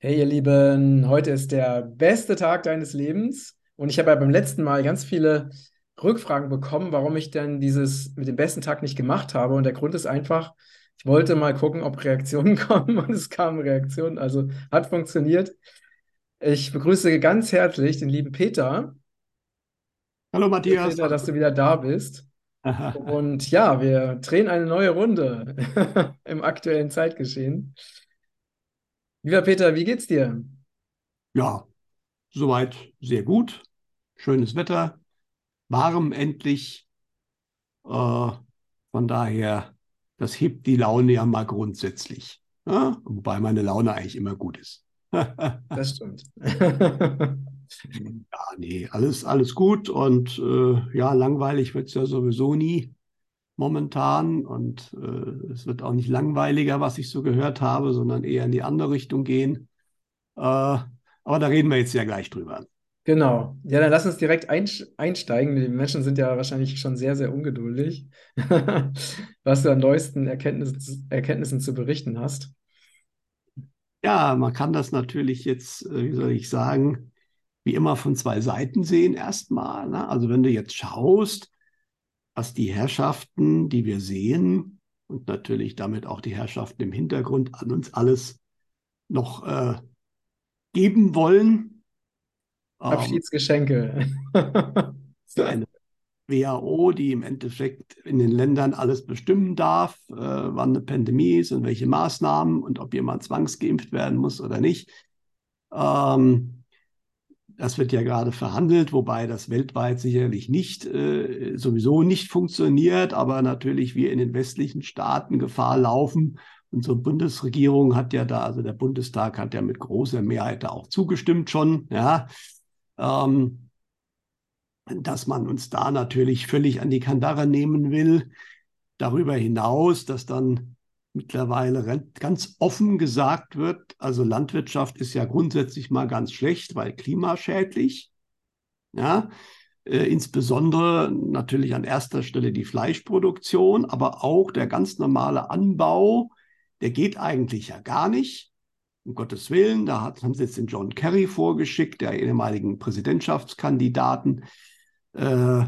Hey ihr Lieben, heute ist der beste Tag deines Lebens und ich habe ja beim letzten Mal ganz viele Rückfragen bekommen, warum ich denn dieses mit dem besten Tag nicht gemacht habe und der Grund ist einfach, ich wollte mal gucken, ob Reaktionen kommen und es kamen Reaktionen, also hat funktioniert. Ich begrüße ganz herzlich den lieben Peter. Hallo Matthias. Peter, dass du wieder da bist. Und ja, wir drehen eine neue Runde im aktuellen Zeitgeschehen. Lieber Peter, wie geht's dir? Ja, soweit sehr gut. Schönes Wetter, warm endlich. Äh, von daher, das hebt die Laune ja mal grundsätzlich. Ja? Wobei meine Laune eigentlich immer gut ist. Das stimmt. Ja, nee, alles, alles gut und äh, ja, langweilig wird es ja sowieso nie momentan und äh, es wird auch nicht langweiliger, was ich so gehört habe, sondern eher in die andere Richtung gehen. Äh, aber da reden wir jetzt ja gleich drüber. Genau. Ja, dann lass uns direkt einsteigen. Die Menschen sind ja wahrscheinlich schon sehr, sehr ungeduldig, was du an neuesten Erkenntnissen, Erkenntnissen zu berichten hast. Ja, man kann das natürlich jetzt, äh, wie soll ich sagen, wie immer von zwei Seiten sehen erstmal. Ne? Also wenn du jetzt schaust, was die Herrschaften, die wir sehen und natürlich damit auch die Herrschaften im Hintergrund an uns alles noch äh, geben wollen. Abschiedsgeschenke. eine WHO, die im Endeffekt in den Ländern alles bestimmen darf, äh, wann eine Pandemie ist und welche Maßnahmen und ob jemand zwangsgeimpft werden muss oder nicht. Ähm, das wird ja gerade verhandelt, wobei das weltweit sicherlich nicht, äh, sowieso nicht funktioniert, aber natürlich wir in den westlichen Staaten Gefahr laufen. Unsere Bundesregierung hat ja da, also der Bundestag hat ja mit großer Mehrheit da auch zugestimmt schon, ja, ähm, dass man uns da natürlich völlig an die Kandare nehmen will. Darüber hinaus, dass dann mittlerweile ganz offen gesagt wird, also Landwirtschaft ist ja grundsätzlich mal ganz schlecht, weil klimaschädlich. Ja, äh, insbesondere natürlich an erster Stelle die Fleischproduktion, aber auch der ganz normale Anbau, der geht eigentlich ja gar nicht. Um Gottes Willen, da hat, haben sie jetzt den John Kerry vorgeschickt, der ehemaligen Präsidentschaftskandidaten. Äh,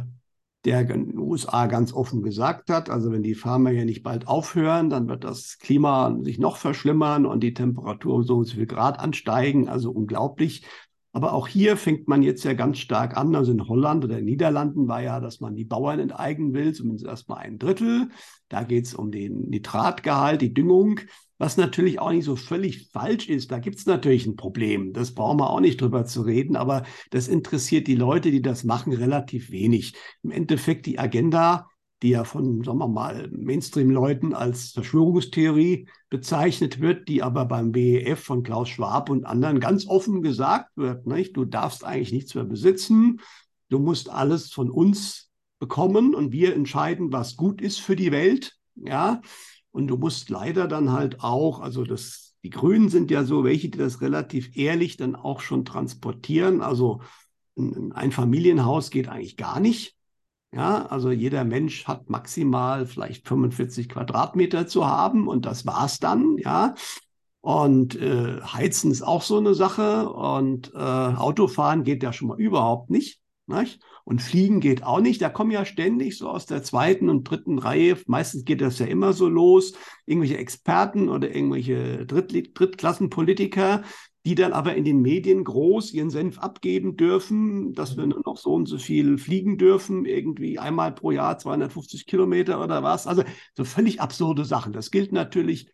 der in den USA ganz offen gesagt hat, also wenn die Farmer hier nicht bald aufhören, dann wird das Klima sich noch verschlimmern und die Temperatur um so und so viel Grad ansteigen, also unglaublich. Aber auch hier fängt man jetzt ja ganz stark an. Also in Holland oder in den Niederlanden war ja, dass man die Bauern enteignen will, zumindest erstmal ein Drittel. Da geht es um den Nitratgehalt, die Düngung was natürlich auch nicht so völlig falsch ist. Da gibt es natürlich ein Problem. Das brauchen wir auch nicht drüber zu reden, aber das interessiert die Leute, die das machen, relativ wenig. Im Endeffekt die Agenda, die ja von, sagen wir mal, Mainstream-Leuten als Verschwörungstheorie bezeichnet wird, die aber beim WEF von Klaus Schwab und anderen ganz offen gesagt wird, nicht? du darfst eigentlich nichts mehr besitzen, du musst alles von uns bekommen und wir entscheiden, was gut ist für die Welt. Ja, und du musst leider dann halt auch, also das, die Grünen sind ja so welche, die das relativ ehrlich dann auch schon transportieren. Also ein, ein Familienhaus geht eigentlich gar nicht. Ja, also jeder Mensch hat maximal vielleicht 45 Quadratmeter zu haben und das war's dann, ja. Und äh, Heizen ist auch so eine Sache und äh, Autofahren geht ja schon mal überhaupt nicht. nicht? Und Fliegen geht auch nicht. Da kommen ja ständig so aus der zweiten und dritten Reihe, meistens geht das ja immer so los, irgendwelche Experten oder irgendwelche Dritt Drittklassenpolitiker, die dann aber in den Medien groß ihren Senf abgeben dürfen, dass wir nur noch so und so viel fliegen dürfen, irgendwie einmal pro Jahr 250 Kilometer oder was. Also so völlig absurde Sachen. Das gilt natürlich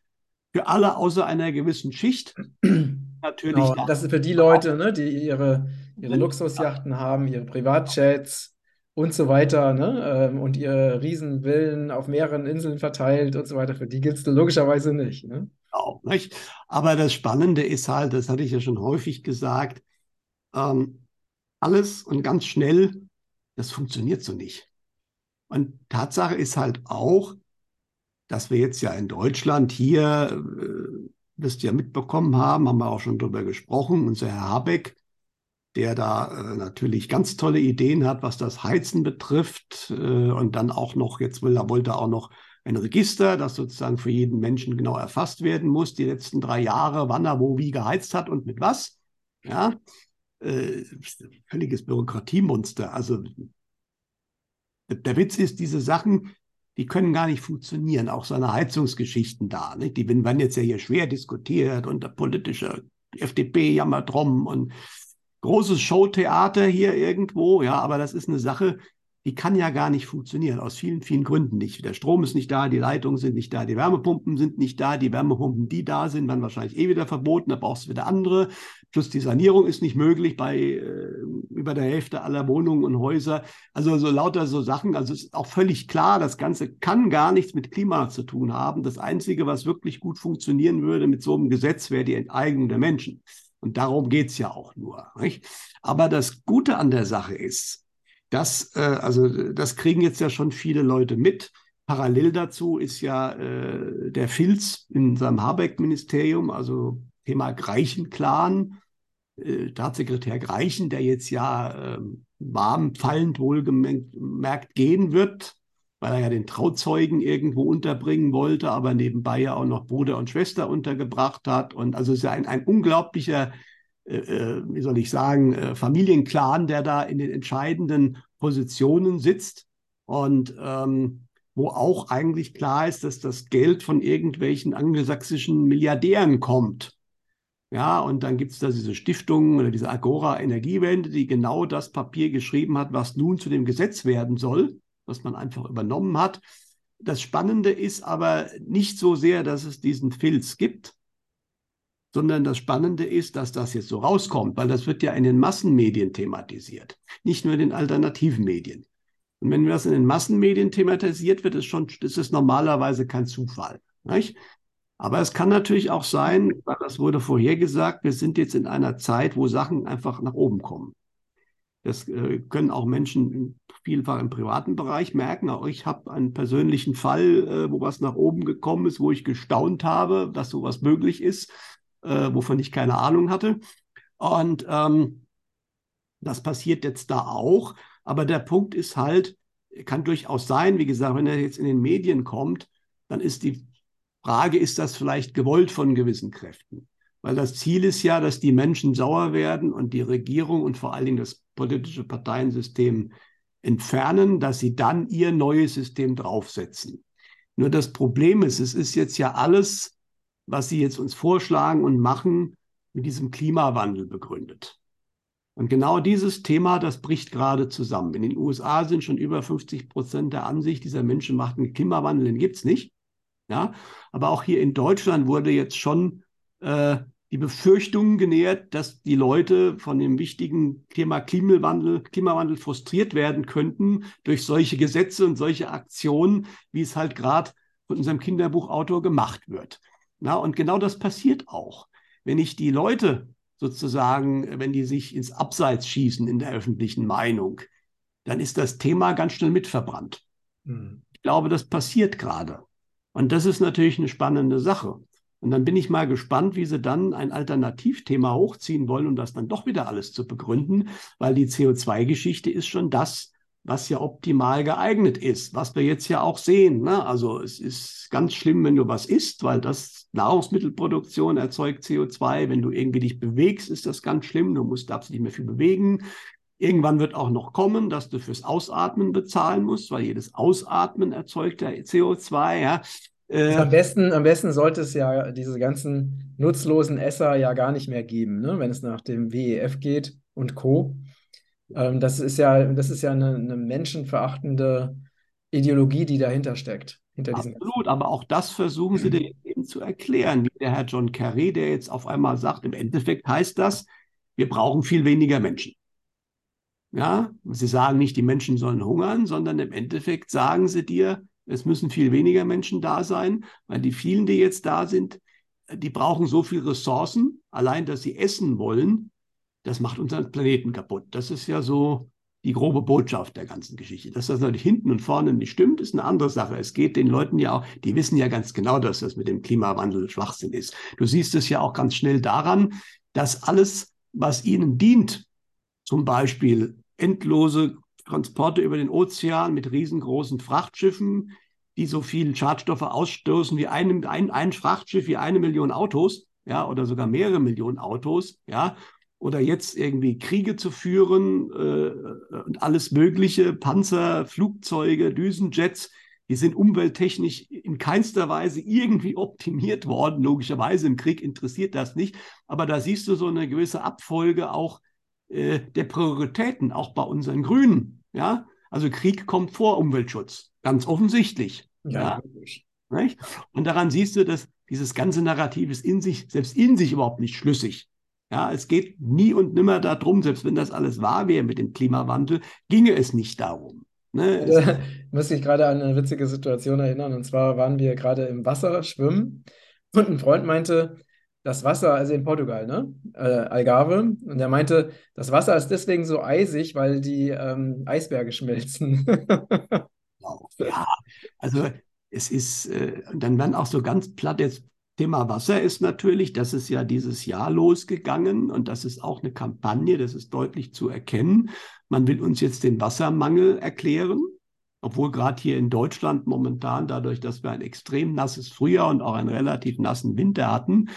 für alle außer einer gewissen Schicht. natürlich. Genau, das ist für die Leute, ne, die ihre ihre Luxusjachten haben, ihre Privatjets und so weiter, ne? Ähm, und ihre Riesenvillen auf mehreren Inseln verteilt und so weiter. Für die gilt es logischerweise nicht. Ne? Auch nicht. Aber das Spannende ist halt, das hatte ich ja schon häufig gesagt, ähm, alles und ganz schnell, das funktioniert so nicht. Und Tatsache ist halt auch, dass wir jetzt ja in Deutschland hier, äh, wirst du ja mitbekommen haben, haben wir auch schon drüber gesprochen, unser Herr Habeck, der da äh, natürlich ganz tolle Ideen hat, was das Heizen betrifft. Äh, und dann auch noch, jetzt will er, wollte er auch noch ein Register, das sozusagen für jeden Menschen genau erfasst werden muss, die letzten drei Jahre, wann er wo wie geheizt hat und mit was. Ja, äh, völliges Bürokratiemonster. Also der Witz ist, diese Sachen, die können gar nicht funktionieren, auch seine Heizungsgeschichten da. Nicht? Die werden jetzt ja hier schwer diskutiert und der politische FDP jammert drum und großes Showtheater hier irgendwo, ja, aber das ist eine Sache, die kann ja gar nicht funktionieren, aus vielen, vielen Gründen nicht. Der Strom ist nicht da, die Leitungen sind nicht da, die Wärmepumpen sind nicht da, die Wärmepumpen, die da sind, werden wahrscheinlich eh wieder verboten, da brauchst du wieder andere. Plus die Sanierung ist nicht möglich bei äh, über der Hälfte aller Wohnungen und Häuser. Also so lauter so Sachen. Also es ist auch völlig klar, das Ganze kann gar nichts mit Klima zu tun haben. Das Einzige, was wirklich gut funktionieren würde mit so einem Gesetz, wäre die Enteignung der Menschen. Und darum geht es ja auch nur. Nicht? Aber das Gute an der Sache ist, das, äh, also das kriegen jetzt ja schon viele Leute mit. Parallel dazu ist ja äh, der Filz in seinem Habeck-Ministerium, also Thema Greichen-Clan, äh, Staatssekretär Greichen, der jetzt ja äh, warm fallend wohlgemerkt gehen wird, weil er ja den Trauzeugen irgendwo unterbringen wollte, aber nebenbei ja auch noch Bruder und Schwester untergebracht hat. Und also ist ja ein, ein unglaublicher äh, äh, wie soll ich sagen, äh, Familienclan, der da in den entscheidenden Positionen sitzt und ähm, wo auch eigentlich klar ist, dass das Geld von irgendwelchen angelsächsischen Milliardären kommt. Ja, und dann gibt es da diese Stiftung oder diese Agora Energiewende, die genau das Papier geschrieben hat, was nun zu dem Gesetz werden soll, was man einfach übernommen hat. Das Spannende ist aber nicht so sehr, dass es diesen Filz gibt, sondern das Spannende ist, dass das jetzt so rauskommt, weil das wird ja in den Massenmedien thematisiert, nicht nur in den alternativen Medien. Und wenn das in den Massenmedien thematisiert wird, ist schon, ist es normalerweise kein Zufall. Nicht? Aber es kann natürlich auch sein, weil das wurde vorhergesagt, wir sind jetzt in einer Zeit, wo Sachen einfach nach oben kommen. Das äh, können auch Menschen vielfach im privaten Bereich merken. Auch ich habe einen persönlichen Fall, äh, wo was nach oben gekommen ist, wo ich gestaunt habe, dass sowas möglich ist äh, wovon ich keine Ahnung hatte. Und ähm, das passiert jetzt da auch. Aber der Punkt ist halt, kann durchaus sein, wie gesagt, wenn er jetzt in den Medien kommt, dann ist die Frage, ist das vielleicht gewollt von gewissen Kräften? Weil das Ziel ist ja, dass die Menschen sauer werden und die Regierung und vor allen Dingen das politische Parteiensystem entfernen, dass sie dann ihr neues System draufsetzen. Nur das Problem ist, es ist jetzt ja alles was Sie jetzt uns vorschlagen und machen, mit diesem Klimawandel begründet. Und genau dieses Thema, das bricht gerade zusammen. In den USA sind schon über 50 Prozent der Ansicht, dieser Menschen macht einen Klimawandel, den gibt es nicht. Ja, aber auch hier in Deutschland wurde jetzt schon äh, die Befürchtung genährt, dass die Leute von dem wichtigen Thema Klimawandel, Klimawandel frustriert werden könnten durch solche Gesetze und solche Aktionen, wie es halt gerade von unserem Kinderbuchautor gemacht wird. Na, und genau das passiert auch. Wenn ich die Leute sozusagen, wenn die sich ins Abseits schießen in der öffentlichen Meinung, dann ist das Thema ganz schnell mitverbrannt. Mhm. Ich glaube, das passiert gerade. Und das ist natürlich eine spannende Sache. Und dann bin ich mal gespannt, wie sie dann ein Alternativthema hochziehen wollen, um das dann doch wieder alles zu begründen, weil die CO2-Geschichte ist schon das, was ja optimal geeignet ist, was wir jetzt ja auch sehen. Ne? Also es ist ganz schlimm, wenn du was isst, weil das Nahrungsmittelproduktion erzeugt CO2. Wenn du irgendwie dich bewegst, ist das ganz schlimm. Du musst darfst nicht mehr viel bewegen. Irgendwann wird auch noch kommen, dass du fürs Ausatmen bezahlen musst, weil jedes Ausatmen erzeugt ja CO2. Ja. Also am, besten, am besten sollte es ja diese ganzen nutzlosen Esser ja gar nicht mehr geben, ne? wenn es nach dem WEF geht und Co. Ähm, das ist ja, das ist ja eine, eine menschenverachtende Ideologie, die dahinter steckt. Hinter Absolut, aber auch das versuchen sie mhm. eben zu erklären, wie der Herr John Kerry, der jetzt auf einmal sagt, im Endeffekt heißt das, wir brauchen viel weniger Menschen. Ja, sie sagen nicht, die Menschen sollen hungern, sondern im Endeffekt sagen sie dir, es müssen viel weniger Menschen da sein, weil die vielen, die jetzt da sind, die brauchen so viele Ressourcen, allein dass sie essen wollen, das macht unseren Planeten kaputt. Das ist ja so die grobe Botschaft der ganzen Geschichte. Dass das natürlich hinten und vorne nicht stimmt, ist eine andere Sache. Es geht den Leuten ja auch, die wissen ja ganz genau, dass das mit dem Klimawandel Schwachsinn ist. Du siehst es ja auch ganz schnell daran, dass alles, was ihnen dient, zum Beispiel endlose Transporte über den Ozean mit riesengroßen Frachtschiffen, die so viel Schadstoffe ausstoßen wie ein, ein, ein Frachtschiff, wie eine Million Autos, ja, oder sogar mehrere Millionen Autos, ja, oder jetzt irgendwie Kriege zu führen äh, und alles Mögliche, Panzer, Flugzeuge, Düsenjets, die sind umwelttechnisch in keinster Weise irgendwie optimiert worden. Logischerweise im Krieg interessiert das nicht, aber da siehst du so eine gewisse Abfolge auch äh, der Prioritäten, auch bei unseren Grünen. Ja, also Krieg kommt vor Umweltschutz, ganz offensichtlich. Ja, ja? Und daran siehst du, dass dieses ganze Narrativ ist in sich, selbst in sich überhaupt nicht schlüssig. Ja, es geht nie und nimmer darum, selbst wenn das alles wahr wäre mit dem Klimawandel, ginge es nicht darum. Ne? Da muss ich gerade an eine witzige Situation erinnern. Und zwar waren wir gerade im Wasser schwimmen und ein Freund meinte, das Wasser, also in Portugal, ne? Äh, Algarve, und er meinte, das Wasser ist deswegen so eisig, weil die ähm, Eisberge schmelzen. ja, also es ist, äh, dann werden auch so ganz platt jetzt Thema Wasser ist natürlich, das ist ja dieses Jahr losgegangen und das ist auch eine Kampagne, das ist deutlich zu erkennen. Man will uns jetzt den Wassermangel erklären, obwohl gerade hier in Deutschland momentan, dadurch, dass wir ein extrem nasses Frühjahr und auch einen relativ nassen Winter hatten,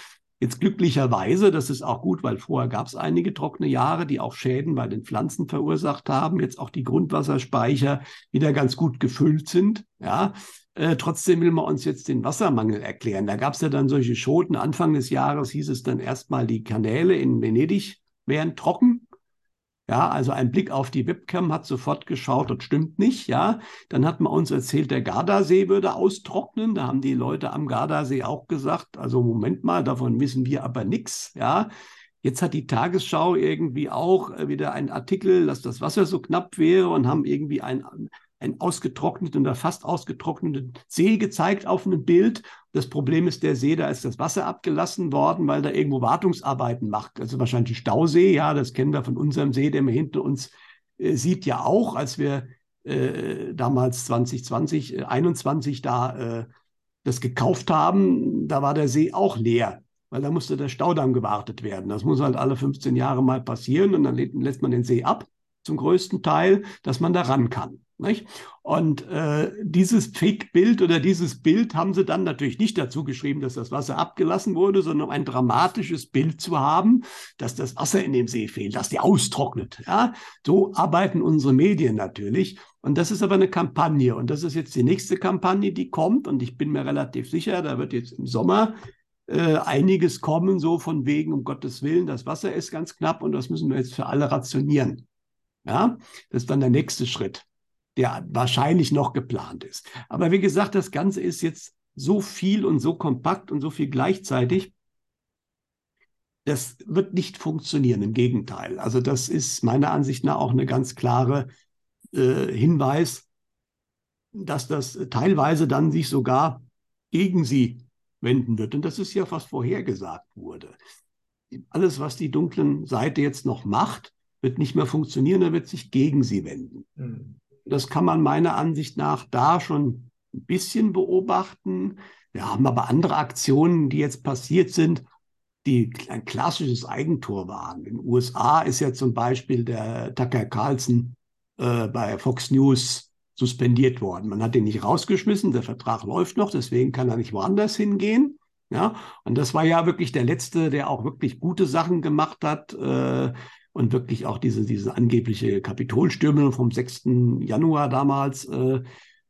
Jetzt glücklicherweise, das ist auch gut, weil vorher gab es einige trockene Jahre, die auch Schäden bei den Pflanzen verursacht haben, jetzt auch die Grundwasserspeicher wieder ganz gut gefüllt sind. Ja, äh, trotzdem will man uns jetzt den Wassermangel erklären. Da gab es ja dann solche Schoten. Anfang des Jahres hieß es dann erstmal, die Kanäle in Venedig wären trocken. Ja, also ein Blick auf die Webcam hat sofort geschaut, das stimmt nicht. Ja, dann hat man uns erzählt, der Gardasee würde austrocknen. Da haben die Leute am Gardasee auch gesagt, also Moment mal, davon wissen wir aber nichts. Ja, Jetzt hat die Tagesschau irgendwie auch äh, wieder einen Artikel, dass das Wasser so knapp wäre und haben irgendwie ein ein ausgetrockneten oder fast ausgetrockneten See gezeigt auf einem Bild. Das Problem ist, der See, da ist das Wasser abgelassen worden, weil da irgendwo Wartungsarbeiten macht. Also wahrscheinlich ein Stausee, ja, das kennen wir von unserem See, der man hinter uns äh, sieht ja auch, als wir äh, damals 2020, äh, 21 da äh, das gekauft haben, da war der See auch leer, weil da musste der Staudamm gewartet werden. Das muss halt alle 15 Jahre mal passieren und dann lässt man den See ab, zum größten Teil, dass man da ran kann. Nicht? Und äh, dieses Fake-Bild oder dieses Bild haben sie dann natürlich nicht dazu geschrieben, dass das Wasser abgelassen wurde, sondern um ein dramatisches Bild zu haben, dass das Wasser in dem See fehlt, dass die austrocknet. Ja? So arbeiten unsere Medien natürlich. Und das ist aber eine Kampagne. Und das ist jetzt die nächste Kampagne, die kommt. Und ich bin mir relativ sicher, da wird jetzt im Sommer äh, einiges kommen, so von wegen, um Gottes Willen, das Wasser ist ganz knapp und das müssen wir jetzt für alle rationieren. Ja, das ist dann der nächste Schritt der wahrscheinlich noch geplant ist. Aber wie gesagt, das Ganze ist jetzt so viel und so kompakt und so viel gleichzeitig. Das wird nicht funktionieren, im Gegenteil. Also das ist meiner Ansicht nach auch eine ganz klare äh, Hinweis, dass das teilweise dann sich sogar gegen sie wenden wird. Und das ist ja, was vorhergesagt wurde. Alles, was die dunklen Seite jetzt noch macht, wird nicht mehr funktionieren, er wird sich gegen sie wenden. Mhm. Das kann man meiner Ansicht nach da schon ein bisschen beobachten. Wir haben aber andere Aktionen, die jetzt passiert sind, die ein klassisches Eigentor waren. In den USA ist ja zum Beispiel der Tucker Carlson äh, bei Fox News suspendiert worden. Man hat ihn nicht rausgeschmissen, der Vertrag läuft noch, deswegen kann er nicht woanders hingehen. Ja, und das war ja wirklich der letzte, der auch wirklich gute Sachen gemacht hat. Äh, und wirklich auch diese, diese angebliche Kapitolstürmung vom 6. Januar damals äh,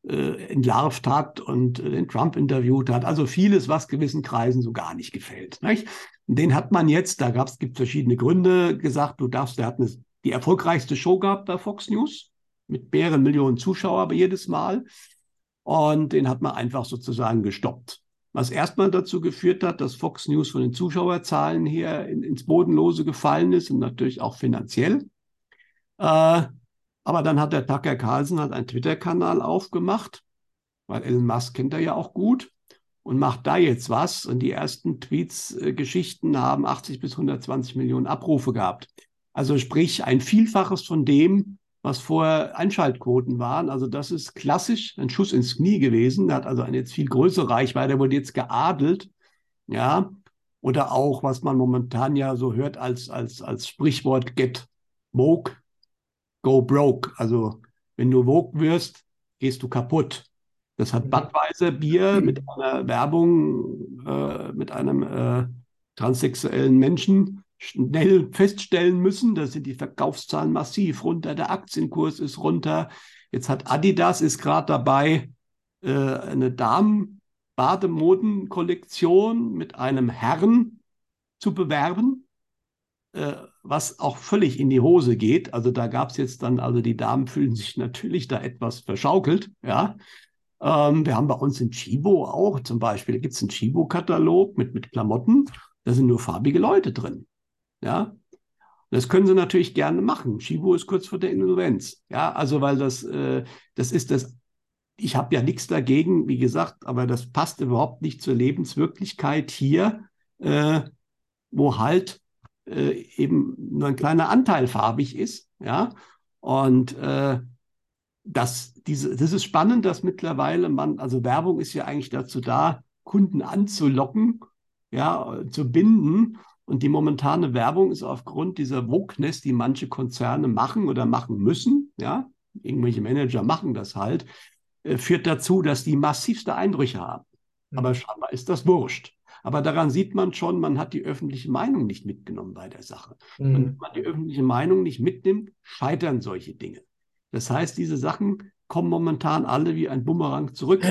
äh, entlarvt hat und äh, den Trump interviewt hat. Also vieles, was gewissen Kreisen so gar nicht gefällt. Nicht? Den hat man jetzt, da gab es verschiedene Gründe, gesagt, du darfst, der hat eine, die erfolgreichste Show gehabt bei Fox News mit mehreren Millionen Zuschauer jedes Mal. Und den hat man einfach sozusagen gestoppt was erstmal dazu geführt hat, dass Fox News von den Zuschauerzahlen her in, ins Bodenlose gefallen ist und natürlich auch finanziell. Äh, aber dann hat der Tucker Carlson hat einen Twitter-Kanal aufgemacht, weil Elon Musk kennt er ja auch gut und macht da jetzt was. Und die ersten Tweets-Geschichten äh, haben 80 bis 120 Millionen Abrufe gehabt. Also sprich ein Vielfaches von dem, was vorher Einschaltquoten waren. Also das ist klassisch ein Schuss ins Knie gewesen. Der hat also eine jetzt viel größere Reichweite, wurde jetzt geadelt. Ja, oder auch, was man momentan ja so hört als, als, als Sprichwort get woke, go broke. Also wenn du woke wirst, gehst du kaputt. Das hat Budweiser Bier mit einer Werbung äh, mit einem äh, transsexuellen Menschen schnell feststellen müssen. Da sind die Verkaufszahlen massiv runter, der Aktienkurs ist runter. Jetzt hat Adidas ist gerade dabei, äh, eine Damen-Bademoden-Kollektion mit einem Herren zu bewerben, äh, was auch völlig in die Hose geht. Also da gab es jetzt dann, also die Damen fühlen sich natürlich da etwas verschaukelt, ja. Ähm, wir haben bei uns in Chibo auch zum Beispiel, gibt es einen Chibo-Katalog mit, mit Klamotten, da sind nur farbige Leute drin. Ja, das können sie natürlich gerne machen. Chibo ist kurz vor der Insolvenz. Ja, also weil das, äh, das ist das, ich habe ja nichts dagegen, wie gesagt, aber das passt überhaupt nicht zur Lebenswirklichkeit hier, äh, wo halt äh, eben nur ein kleiner Anteil farbig ist. Ja, und äh, das, diese, das ist spannend, dass mittlerweile man, also Werbung ist ja eigentlich dazu da, Kunden anzulocken, ja, zu binden. Und die momentane Werbung ist aufgrund dieser Wokeness, die manche Konzerne machen oder machen müssen, ja, irgendwelche Manager machen das halt, äh, führt dazu, dass die massivste Eindrücke haben. Mhm. Aber scheinbar ist das wurscht. Aber daran sieht man schon, man hat die öffentliche Meinung nicht mitgenommen bei der Sache. Mhm. Und wenn man die öffentliche Meinung nicht mitnimmt, scheitern solche Dinge. Das heißt, diese Sachen kommen momentan alle wie ein Bumerang zurück.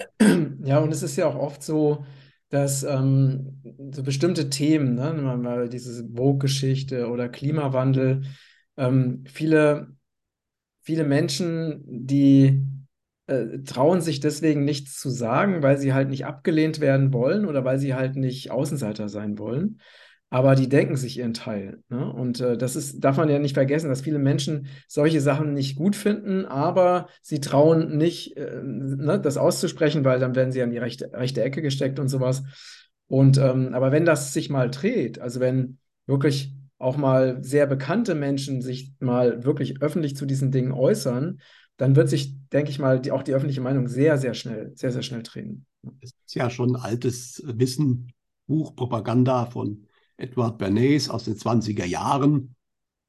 Ja, und es ist ja auch oft so, dass ähm, so bestimmte Themen, ne, mal diese Vogue-Geschichte oder Klimawandel, ähm, viele, viele Menschen, die äh, trauen sich deswegen nichts zu sagen, weil sie halt nicht abgelehnt werden wollen oder weil sie halt nicht Außenseiter sein wollen aber die denken sich ihren Teil. Ne? Und äh, das ist, darf man ja nicht vergessen, dass viele Menschen solche Sachen nicht gut finden, aber sie trauen nicht, äh, ne, das auszusprechen, weil dann werden sie an die rechte, rechte Ecke gesteckt und sowas. Und ähm, aber wenn das sich mal dreht, also wenn wirklich auch mal sehr bekannte Menschen sich mal wirklich öffentlich zu diesen Dingen äußern, dann wird sich, denke ich mal, die, auch die öffentliche Meinung sehr, sehr schnell, sehr, sehr schnell drehen. Das ist ja schon altes Wissen, Buch, Propaganda von Edward Bernays aus den 20er Jahren,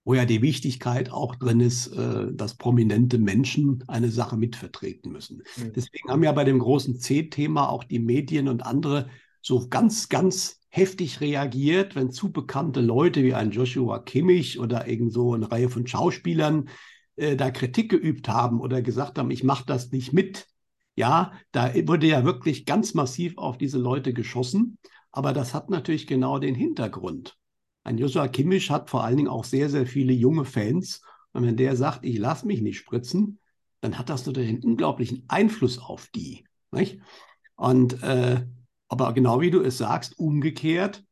wo ja die Wichtigkeit auch drin ist, äh, dass prominente Menschen eine Sache mitvertreten müssen. Mhm. Deswegen haben ja bei dem großen C-Thema auch die Medien und andere so ganz, ganz heftig reagiert, wenn zu bekannte Leute wie ein Joshua Kimmich oder irgend so eine Reihe von Schauspielern äh, da Kritik geübt haben oder gesagt haben, ich mache das nicht mit. Ja, da wurde ja wirklich ganz massiv auf diese Leute geschossen. Aber das hat natürlich genau den Hintergrund. Ein Joshua Kimmich hat vor allen Dingen auch sehr, sehr viele junge Fans. Und wenn der sagt, ich lasse mich nicht spritzen, dann hat das natürlich einen unglaublichen Einfluss auf die. Nicht? Und äh, aber genau wie du es sagst, umgekehrt,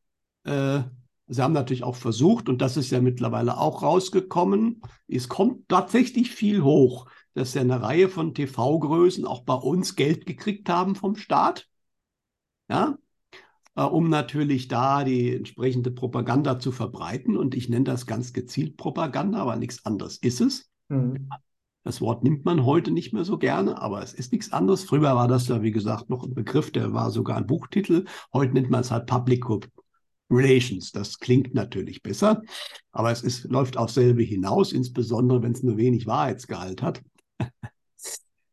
äh, sie haben natürlich auch versucht, und das ist ja mittlerweile auch rausgekommen, es kommt tatsächlich viel hoch, dass ja eine Reihe von TV-Größen auch bei uns Geld gekriegt haben vom Staat. Ja, um natürlich da die entsprechende Propaganda zu verbreiten. Und ich nenne das ganz gezielt Propaganda, aber nichts anderes ist es. Mhm. Das Wort nimmt man heute nicht mehr so gerne, aber es ist nichts anderes. Früher war das ja, wie gesagt, noch ein Begriff, der war sogar ein Buchtitel. Heute nennt man es halt Public Relations. Das klingt natürlich besser, aber es ist, läuft auf selbe hinaus, insbesondere wenn es nur wenig Wahrheitsgehalt hat.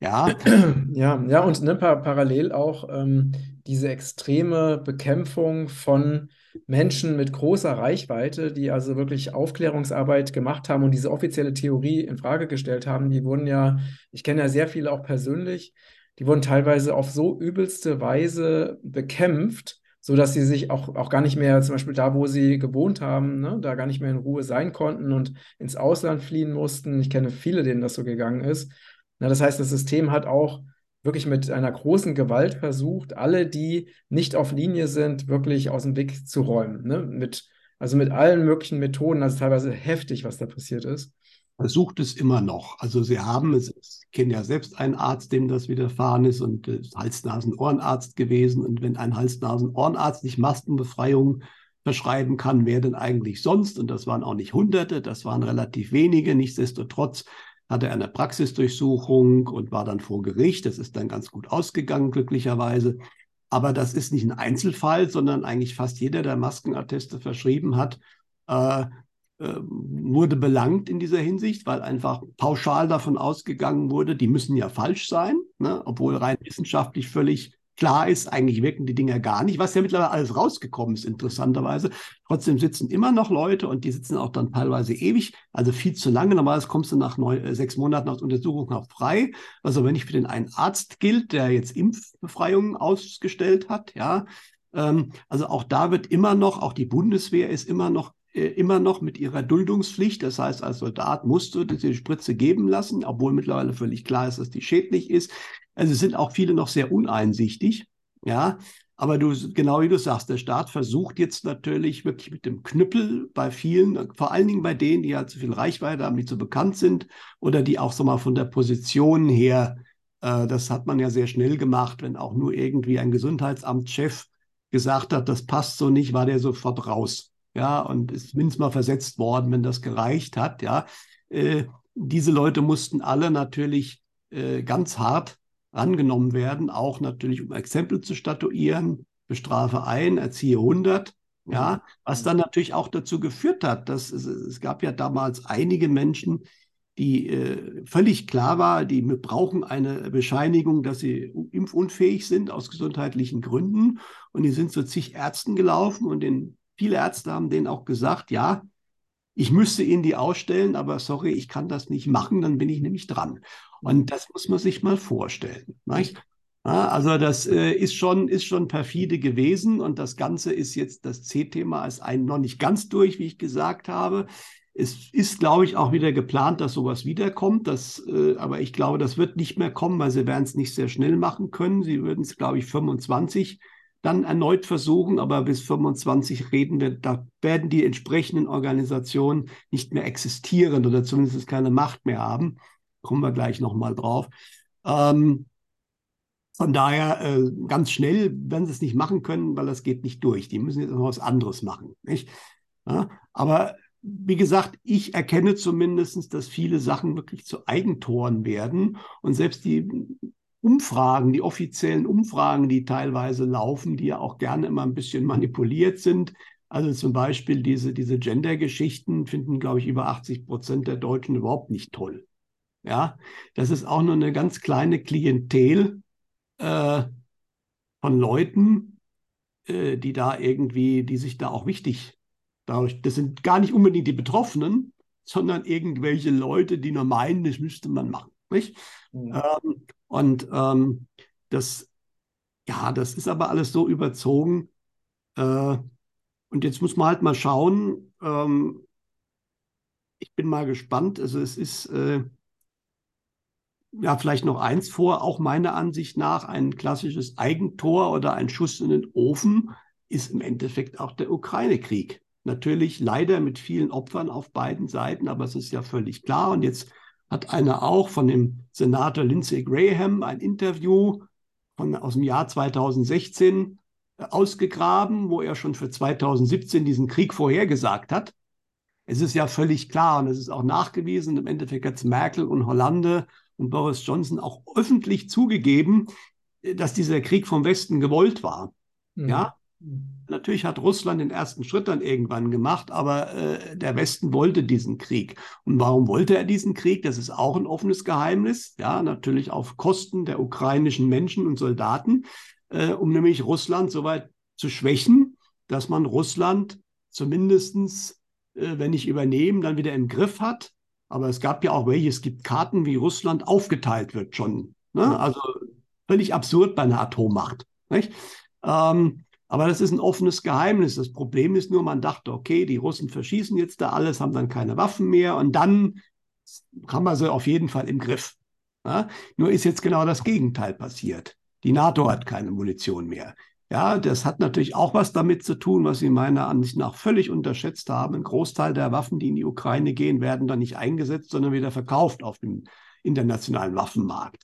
Ja. Ja, ja, und ne, par parallel auch ähm, diese extreme Bekämpfung von Menschen mit großer Reichweite, die also wirklich Aufklärungsarbeit gemacht haben und diese offizielle Theorie in Frage gestellt haben, die wurden ja, ich kenne ja sehr viele auch persönlich, die wurden teilweise auf so übelste Weise bekämpft, sodass sie sich auch, auch gar nicht mehr, zum Beispiel da, wo sie gewohnt haben, ne, da gar nicht mehr in Ruhe sein konnten und ins Ausland fliehen mussten. Ich kenne viele, denen das so gegangen ist. Na, das heißt, das System hat auch wirklich mit einer großen Gewalt versucht, alle, die nicht auf Linie sind, wirklich aus dem Weg zu räumen. Ne? Mit, also mit allen möglichen Methoden, also teilweise heftig, was da passiert ist. Versucht es immer noch. Also sie haben, es, ich kenne ja selbst einen Arzt, dem das widerfahren ist und ist Hals-Nasen-Ohrenarzt gewesen. Und wenn ein Hals-Nasen-Ohrenarzt nicht Maskenbefreiung verschreiben kann, wer denn eigentlich sonst? Und das waren auch nicht Hunderte, das waren relativ wenige. Nichtsdestotrotz hatte er eine Praxisdurchsuchung und war dann vor Gericht. Das ist dann ganz gut ausgegangen, glücklicherweise. Aber das ist nicht ein Einzelfall, sondern eigentlich fast jeder, der Maskenatteste verschrieben hat, äh, äh, wurde belangt in dieser Hinsicht, weil einfach pauschal davon ausgegangen wurde, die müssen ja falsch sein. ne? obwohl rein wissenschaftlich völlig klar ist, eigentlich wirken die Dinger gar nicht, was ja mittlerweile alles rausgekommen ist, interessanterweise. Trotzdem sitzen immer noch Leute und die sitzen auch dann teilweise ewig, also viel zu lange. Normalerweise kommst du nach neun, äh, sechs Monaten aus Untersuchung noch frei, was aber nicht für den einen Arzt gilt, der jetzt Impfbefreiungen ausgestellt hat. Ja, ähm, also auch da wird immer noch, auch die Bundeswehr ist immer noch immer noch mit ihrer Duldungspflicht. Das heißt, als Soldat musst du diese Spritze geben lassen, obwohl mittlerweile völlig klar ist, dass die schädlich ist. Also sind auch viele noch sehr uneinsichtig. Ja, aber du, genau wie du sagst, der Staat versucht jetzt natürlich wirklich mit dem Knüppel bei vielen, vor allen Dingen bei denen, die halt zu viel Reichweite haben, die zu bekannt sind oder die auch so mal von der Position her, äh, das hat man ja sehr schnell gemacht, wenn auch nur irgendwie ein Gesundheitsamtschef gesagt hat, das passt so nicht, war der sofort raus. Ja, und ist zumindest mal versetzt worden, wenn das gereicht hat. Ja, äh, diese Leute mussten alle natürlich äh, ganz hart angenommen werden, auch natürlich um Exempel zu statuieren, bestrafe ein, erziehe 100. Ja, was dann natürlich auch dazu geführt hat, dass es, es gab ja damals einige Menschen, die äh, völlig klar war, die brauchen eine Bescheinigung, dass sie impfunfähig sind aus gesundheitlichen Gründen. Und die sind zu zig Ärzten gelaufen und den, viele Ärzte haben denen auch gesagt, ja, ich müsste Ihnen die ausstellen, aber sorry, ich kann das nicht machen, dann bin ich nämlich dran. Und das muss man sich mal vorstellen. Nicht? Also das äh, ist, schon, ist schon perfide gewesen und das Ganze ist jetzt, das C-Thema ist ein, noch nicht ganz durch, wie ich gesagt habe. Es ist, glaube ich, auch wieder geplant, dass sowas wiederkommt. Das, äh, aber ich glaube, das wird nicht mehr kommen, weil sie werden es nicht sehr schnell machen können. Sie würden es, glaube ich, 25 dann erneut versuchen, aber bis 25 reden wir, da werden die entsprechenden Organisationen nicht mehr existieren oder zumindest keine Macht mehr haben. Kommen wir gleich nochmal drauf. Ähm, von daher äh, ganz schnell werden sie es nicht machen können, weil das geht nicht durch. Die müssen jetzt noch was anderes machen. Ja, aber wie gesagt, ich erkenne zumindest, dass viele Sachen wirklich zu Eigentoren werden und selbst die Umfragen, die offiziellen Umfragen, die teilweise laufen, die ja auch gerne immer ein bisschen manipuliert sind. Also zum Beispiel diese, diese Gender-Geschichten finden, glaube ich, über 80 Prozent der Deutschen überhaupt nicht toll. Ja, das ist auch nur eine ganz kleine Klientel äh, von Leuten, äh, die da irgendwie, die sich da auch wichtig dadurch, das sind gar nicht unbedingt die Betroffenen, sondern irgendwelche Leute, die nur meinen, das müsste man machen. Nicht? Mhm. Ähm, und ähm, das, ja, das ist aber alles so überzogen. Äh, und jetzt muss man halt mal schauen. Ähm, ich bin mal gespannt. Also es ist äh, ja, vielleicht noch eins vor, auch meiner Ansicht nach ein klassisches Eigentor oder ein Schuss in den Ofen ist im Endeffekt auch der Ukraine-Krieg. Natürlich leider mit vielen Opfern auf beiden Seiten, aber es ist ja völlig klar. Und jetzt hat einer auch von dem Senator Lindsey Graham ein Interview von, aus dem Jahr 2016 äh, ausgegraben, wo er schon für 2017 diesen Krieg vorhergesagt hat. Es ist ja völlig klar und es ist auch nachgewiesen. Im Endeffekt hat Merkel und Hollande und Boris Johnson auch öffentlich zugegeben, dass dieser Krieg vom Westen gewollt war. Mhm. Ja, natürlich hat Russland den ersten Schritt dann irgendwann gemacht, aber äh, der Westen wollte diesen Krieg. Und warum wollte er diesen Krieg? Das ist auch ein offenes Geheimnis. Ja, natürlich auf Kosten der ukrainischen Menschen und Soldaten, äh, um nämlich Russland so weit zu schwächen, dass man Russland zumindestens, äh, wenn nicht übernehmen, dann wieder im Griff hat aber es gab ja auch welche, es gibt Karten, wie Russland aufgeteilt wird schon. Ne? Also völlig absurd bei einer Atommacht. Ähm, aber das ist ein offenes Geheimnis. Das Problem ist nur, man dachte, okay, die Russen verschießen jetzt da alles, haben dann keine Waffen mehr und dann haben wir sie auf jeden Fall im Griff. Ja? Nur ist jetzt genau das Gegenteil passiert. Die NATO hat keine Munition mehr. Ja, das hat natürlich auch was damit zu tun, was Sie meiner Ansicht nach völlig unterschätzt haben. Ein Großteil der Waffen, die in die Ukraine gehen, werden dann nicht eingesetzt, sondern wieder verkauft auf dem internationalen Waffenmarkt.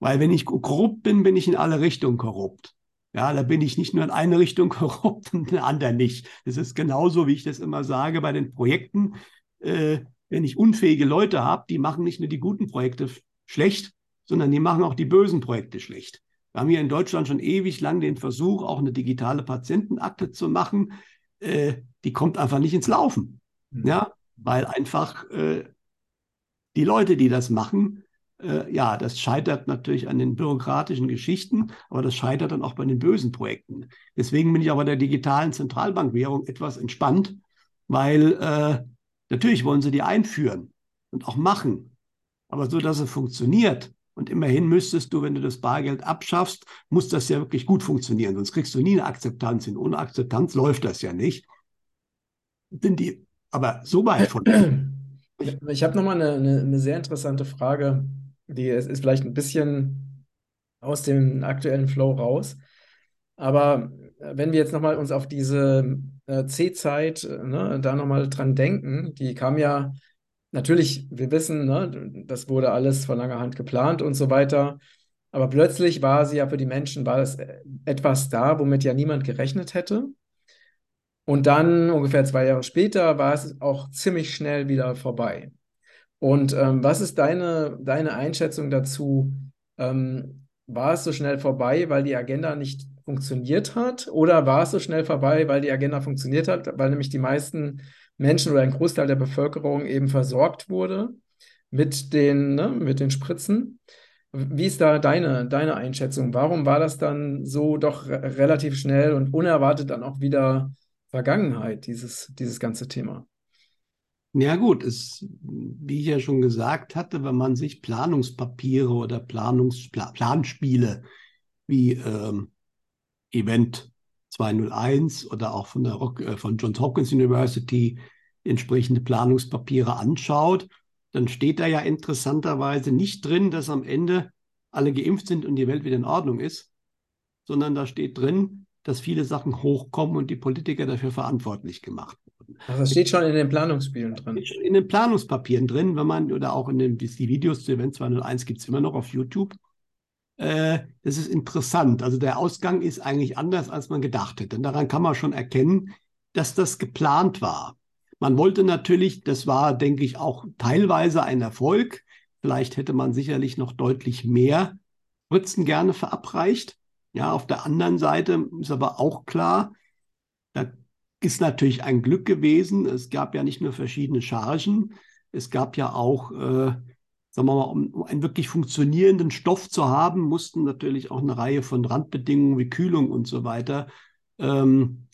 Weil wenn ich korrupt bin, bin ich in alle Richtungen korrupt. Ja, da bin ich nicht nur in eine Richtung korrupt und in der anderen nicht. Das ist genauso, wie ich das immer sage bei den Projekten. Äh, wenn ich unfähige Leute habe, die machen nicht nur die guten Projekte schlecht, sondern die machen auch die bösen Projekte schlecht. Wir haben hier in Deutschland schon ewig lang den Versuch, auch eine digitale Patientenakte zu machen. Äh, die kommt einfach nicht ins Laufen. Mhm. Ja, weil einfach äh, die Leute, die das machen, Äh, ja, das scheitert natürlich an den bürokratischen Geschichten, aber das scheitert dann auch bei den bösen Projekten. Deswegen bin ich bei der digitalen Zentralbankwährung etwas entspannt, weil äh, natürlich wollen sie die einführen und auch machen, aber so, dass es funktioniert. Und immerhin müsstest du, wenn du das Bargeld abschaffst, muss das ja wirklich gut funktionieren, sonst kriegst du nie eine Akzeptanz hin. Ohne Akzeptanz läuft das ja nicht. Sind die aber so weit von. Ich habe nochmal eine, eine, eine sehr interessante Frage die es ist vielleicht ein bisschen aus dem aktuellen Flow raus. Aber äh, wenn wir jetzt nochmal uns auf diese äh, C-Zeit, äh, ne, da nochmal dran denken, die kam ja natürlich, wir wissen, ne, das wurde alles von langer Hand geplant und so weiter. Aber plötzlich war sie ja für die Menschen, war das äh, etwas da, womit ja niemand gerechnet hätte. Und dann, ungefähr zwei Jahre später, war es auch ziemlich schnell wieder vorbei. Und ähm, was ist deine, deine Einschätzung dazu? Ähm, war es so schnell vorbei, weil die Agenda nicht funktioniert hat? Oder war es so schnell vorbei, weil die Agenda funktioniert hat, weil nämlich die meisten Menschen oder ein Großteil der Bevölkerung eben versorgt wurde mit den, ne, mit den Spritzen? Wie ist da deine, deine Einschätzung? Warum war das dann so doch relativ schnell und unerwartet dann auch wieder Vergangenheit, dieses, dieses ganze Thema? Ja gut, es, wie ich ja schon gesagt hatte, wenn man sich Planungspapiere oder Planungs Planspiele wie ähm, Event 201 oder auch von, der Rock, äh, von Johns Hopkins University entsprechende Planungspapiere anschaut, dann steht da ja interessanterweise nicht drin, dass am Ende alle geimpft sind und die Welt wieder in Ordnung ist, sondern da steht drin, dass viele Sachen hochkommen und die Politiker dafür verantwortlich gemacht. Also das steht schon in den Planungsspielen drin. In den Planungspapieren drin, wenn man, oder auch in den die Videos zu Event 201 gibt es immer noch auf YouTube. Äh, das ist interessant. Also der Ausgang ist eigentlich anders, als man gedacht hätte. Und daran kann man schon erkennen, dass das geplant war. Man wollte natürlich, das war, denke ich, auch teilweise ein Erfolg. Vielleicht hätte man sicherlich noch deutlich mehr Spritzen gerne verabreicht. Ja, auf der anderen Seite ist aber auch klar, ist natürlich ein Glück gewesen. Es gab ja nicht nur verschiedene Chargen, es gab ja auch, äh, sagen wir mal, um, um, einen wirklich funktionierenden Stoff zu haben, mussten natürlich auch eine Reihe von Randbedingungen wie Kühlung und so weiter ähm,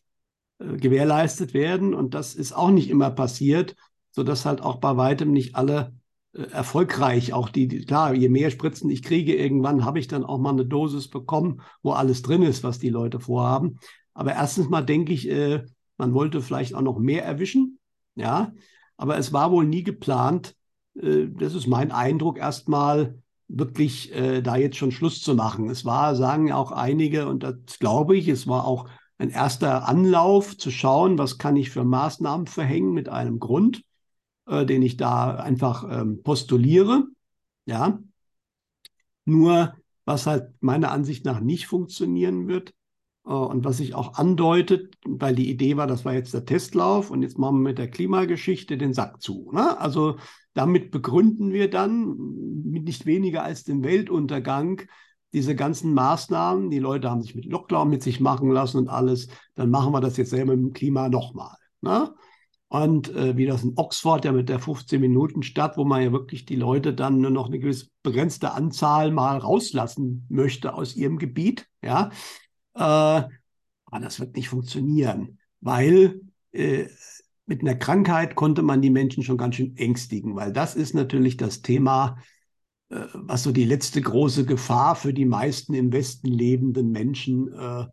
äh, gewährleistet werden. Und das ist auch nicht immer passiert, sodass halt auch bei weitem nicht alle äh, erfolgreich. Auch die, die, klar, je mehr Spritzen ich kriege, irgendwann habe ich dann auch mal eine Dosis bekommen, wo alles drin ist, was die Leute vorhaben. Aber erstens mal denke ich, äh, man wollte vielleicht auch noch mehr erwischen, ja. Aber es war wohl nie geplant, äh, das ist mein Eindruck, erstmal wirklich äh, da jetzt schon Schluss zu machen. Es war, sagen ja auch einige, und das glaube ich, es war auch ein erster Anlauf zu schauen, was kann ich für Maßnahmen verhängen mit einem Grund äh, den ich da einfach ähm, postuliere. Ja. Nur, was halt meiner Ansicht nach nicht funktionieren wird und was sich auch andeutet, weil die Idee war, das war jetzt der Testlauf und jetzt machen wir mit der Klimageschichte den Sack zu. Ne? Also damit begründen wir dann mit nicht weniger als dem Weltuntergang diese ganzen Maßnahmen. Die Leute haben sich mit Lockdown mit sich machen lassen und alles. Dann machen wir das jetzt selber dem Klima nochmal. Ne? Und äh, wie das in Oxford ja mit der 15 Minuten Stadt, wo man ja wirklich die Leute dann nur noch eine gewisse begrenzte Anzahl mal rauslassen möchte aus ihrem Gebiet, ja, äh, aber das wird nicht funktionieren, weil äh, mit einer Krankheit konnte man die Menschen schon ganz schön ängstigen, weil das ist natürlich das Thema, äh, was so die letzte große Gefahr für die meisten im Westen lebenden Menschen äh,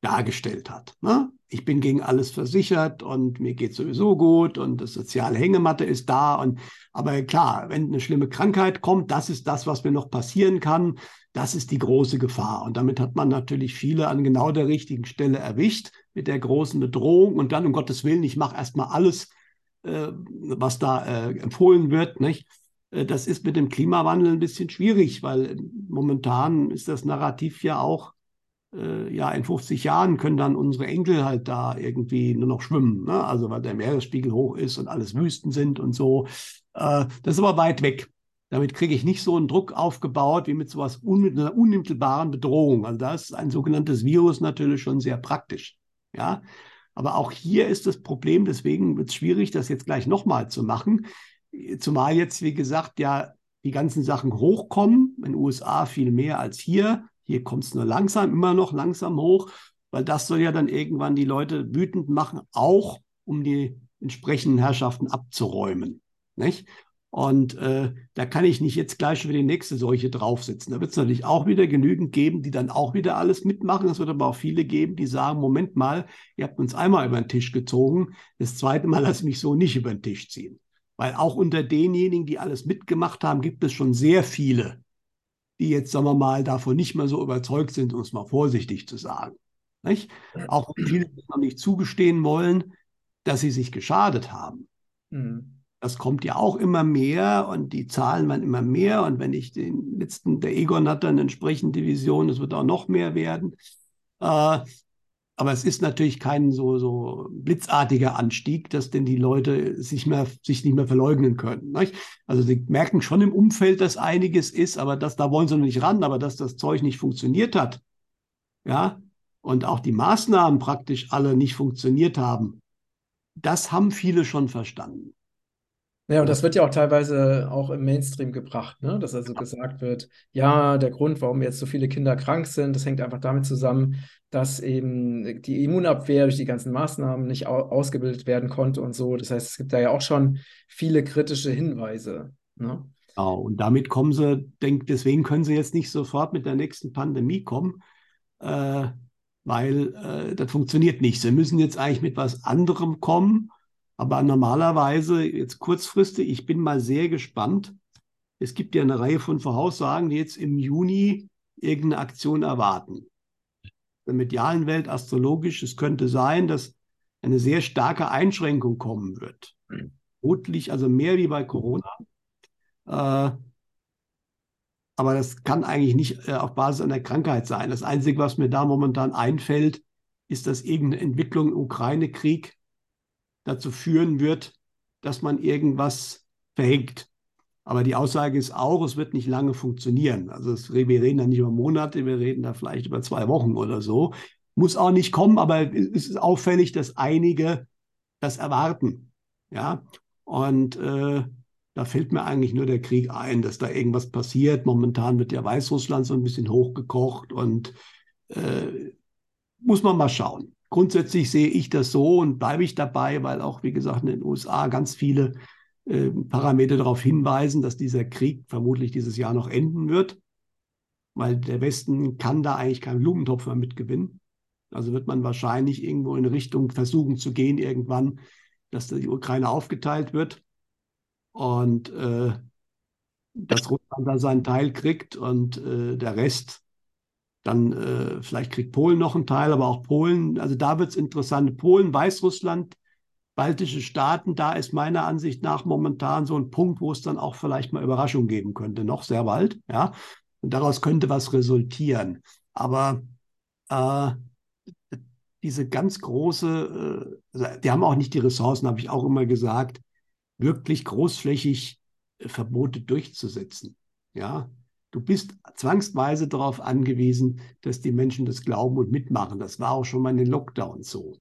dargestellt hat. Ne? Ich bin gegen alles versichert und mir geht sowieso gut und das soziale Hängematte ist da. Und aber klar, wenn eine schlimme Krankheit kommt, das ist das, was mir noch passieren kann. Das ist die große Gefahr. Und damit hat man natürlich viele an genau der richtigen Stelle erwischt mit der großen Bedrohung. Und dann, um Gottes Willen, ich mache erstmal alles, äh, was da äh, empfohlen wird. Nicht? Äh, das ist mit dem Klimawandel ein bisschen schwierig, weil momentan ist das Narrativ ja auch, äh, ja, in 50 Jahren können dann unsere Enkel halt da irgendwie nur noch schwimmen. Ne? Also weil der Meeresspiegel hoch ist und alles Wüsten sind und so. Äh, das ist aber weit weg. Damit kriege ich nicht so einen Druck aufgebaut wie mit sowas un einer unmittelbaren Bedrohung. Also da ist ein sogenanntes Virus natürlich schon sehr praktisch. Ja, aber auch hier ist das Problem, deswegen wird es schwierig, das jetzt gleich nochmal zu machen. Zumal jetzt, wie gesagt, ja die ganzen Sachen hochkommen. In den USA viel mehr als hier. Hier kommt es nur langsam, immer noch langsam hoch, weil das soll ja dann irgendwann die Leute wütend machen, auch um die entsprechenden Herrschaften abzuräumen. Nicht? Und äh, da kann ich nicht jetzt gleich schon wieder die nächste Seuche draufsetzen. Da wird es natürlich auch wieder genügend geben, die dann auch wieder alles mitmachen. Es wird aber auch viele geben, die sagen, Moment mal, ihr habt uns einmal über den Tisch gezogen, das zweite Mal lasse ich mich so nicht über den Tisch ziehen. Weil auch unter denjenigen, die alles mitgemacht haben, gibt es schon sehr viele, die jetzt, sagen wir mal, davon nicht mehr so überzeugt sind, um es mal vorsichtig zu sagen. Nicht? Auch viele, die noch nicht zugestehen wollen, dass sie sich geschadet haben. Mhm. Das kommt ja auch immer mehr und die Zahlen werden immer mehr. Und wenn ich den letzten, der Egon hat dann entsprechende Vision, es wird auch noch mehr werden. Äh, aber es ist natürlich kein so, so blitzartiger Anstieg, dass denn die Leute sich, mehr, sich nicht mehr verleugnen können. Nicht? Also sie merken schon im Umfeld, dass einiges ist, aber das, da wollen sie noch nicht ran, aber dass das Zeug nicht funktioniert hat. Ja, und auch die Maßnahmen praktisch alle nicht funktioniert haben. Das haben viele schon verstanden. Ja, und das wird ja auch teilweise auch im Mainstream gebracht, ne? dass also gesagt wird, ja, der Grund, warum jetzt so viele Kinder krank sind, das hängt einfach damit zusammen, dass eben die Immunabwehr durch die ganzen Maßnahmen nicht ausgebildet werden konnte und so. Das heißt, es gibt da ja auch schon viele kritische Hinweise. Ne? Genau, und damit kommen sie, denk, deswegen können sie jetzt nicht sofort mit der nächsten Pandemie kommen, äh, weil äh, das funktioniert nicht. Sie müssen jetzt eigentlich mit was anderem kommen aber normalerweise, jetzt kurzfristig, ich bin mal sehr gespannt. Es gibt ja eine Reihe von Voraussagen, die jetzt im Juni irgendeine Aktion erwarten. In der medialen Welt, astrologisch, es könnte sein, dass eine sehr starke Einschränkung kommen wird. Vermutlich, also mehr wie bei Corona. Äh, aber das kann eigentlich nicht äh, auf Basis einer Krankheit sein. Das Einzige, was mir da momentan einfällt, ist, dass irgendeine Entwicklung im Ukraine-Krieg dazu führen wird, dass man irgendwas verhängt. Aber die Aussage ist auch, es wird nicht lange funktionieren. Also es, wir reden da nicht über Monate, wir reden da vielleicht über zwei Wochen oder so. Muss auch nicht kommen, aber es ist auffällig, dass einige das erwarten. Ja, und äh, da fällt mir eigentlich nur der Krieg ein, dass da irgendwas passiert. Momentan wird ja Weißrussland so ein bisschen hochgekocht und äh, muss man mal schauen grundsätzlich sehe ich das so und bleibe ich dabei, weil auch, wie gesagt, in den USA ganz viele äh, Parameter darauf hinweisen, dass dieser Krieg vermutlich dieses Jahr noch enden wird, weil der Westen kann da eigentlich keinen Blumentopf mehr mitgewinnen. Also wird man wahrscheinlich irgendwo in Richtung versuchen zu gehen, irgendwann, dass die Ukraine aufgeteilt wird und äh, dass Russland da seinen Teil kriegt und äh, der Rest dann äh, vielleicht kriegt Polen noch einen Teil, aber auch Polen. Also da wird es interessant. Polen, Weißrussland, baltische Staaten, da ist meiner Ansicht nach momentan so ein Punkt, wo es dann auch vielleicht mal Überraschung geben könnte, noch sehr bald. Ja, und daraus könnte was resultieren. Aber äh, diese ganz große, äh, also die haben auch nicht die Ressourcen, habe ich auch immer gesagt, wirklich großflächig äh, Verbote durchzusetzen. Ja, Du bist zwangsweise darauf angewiesen, dass die Menschen das glauben und mitmachen. Das war auch schon mal in den Lockdowns so.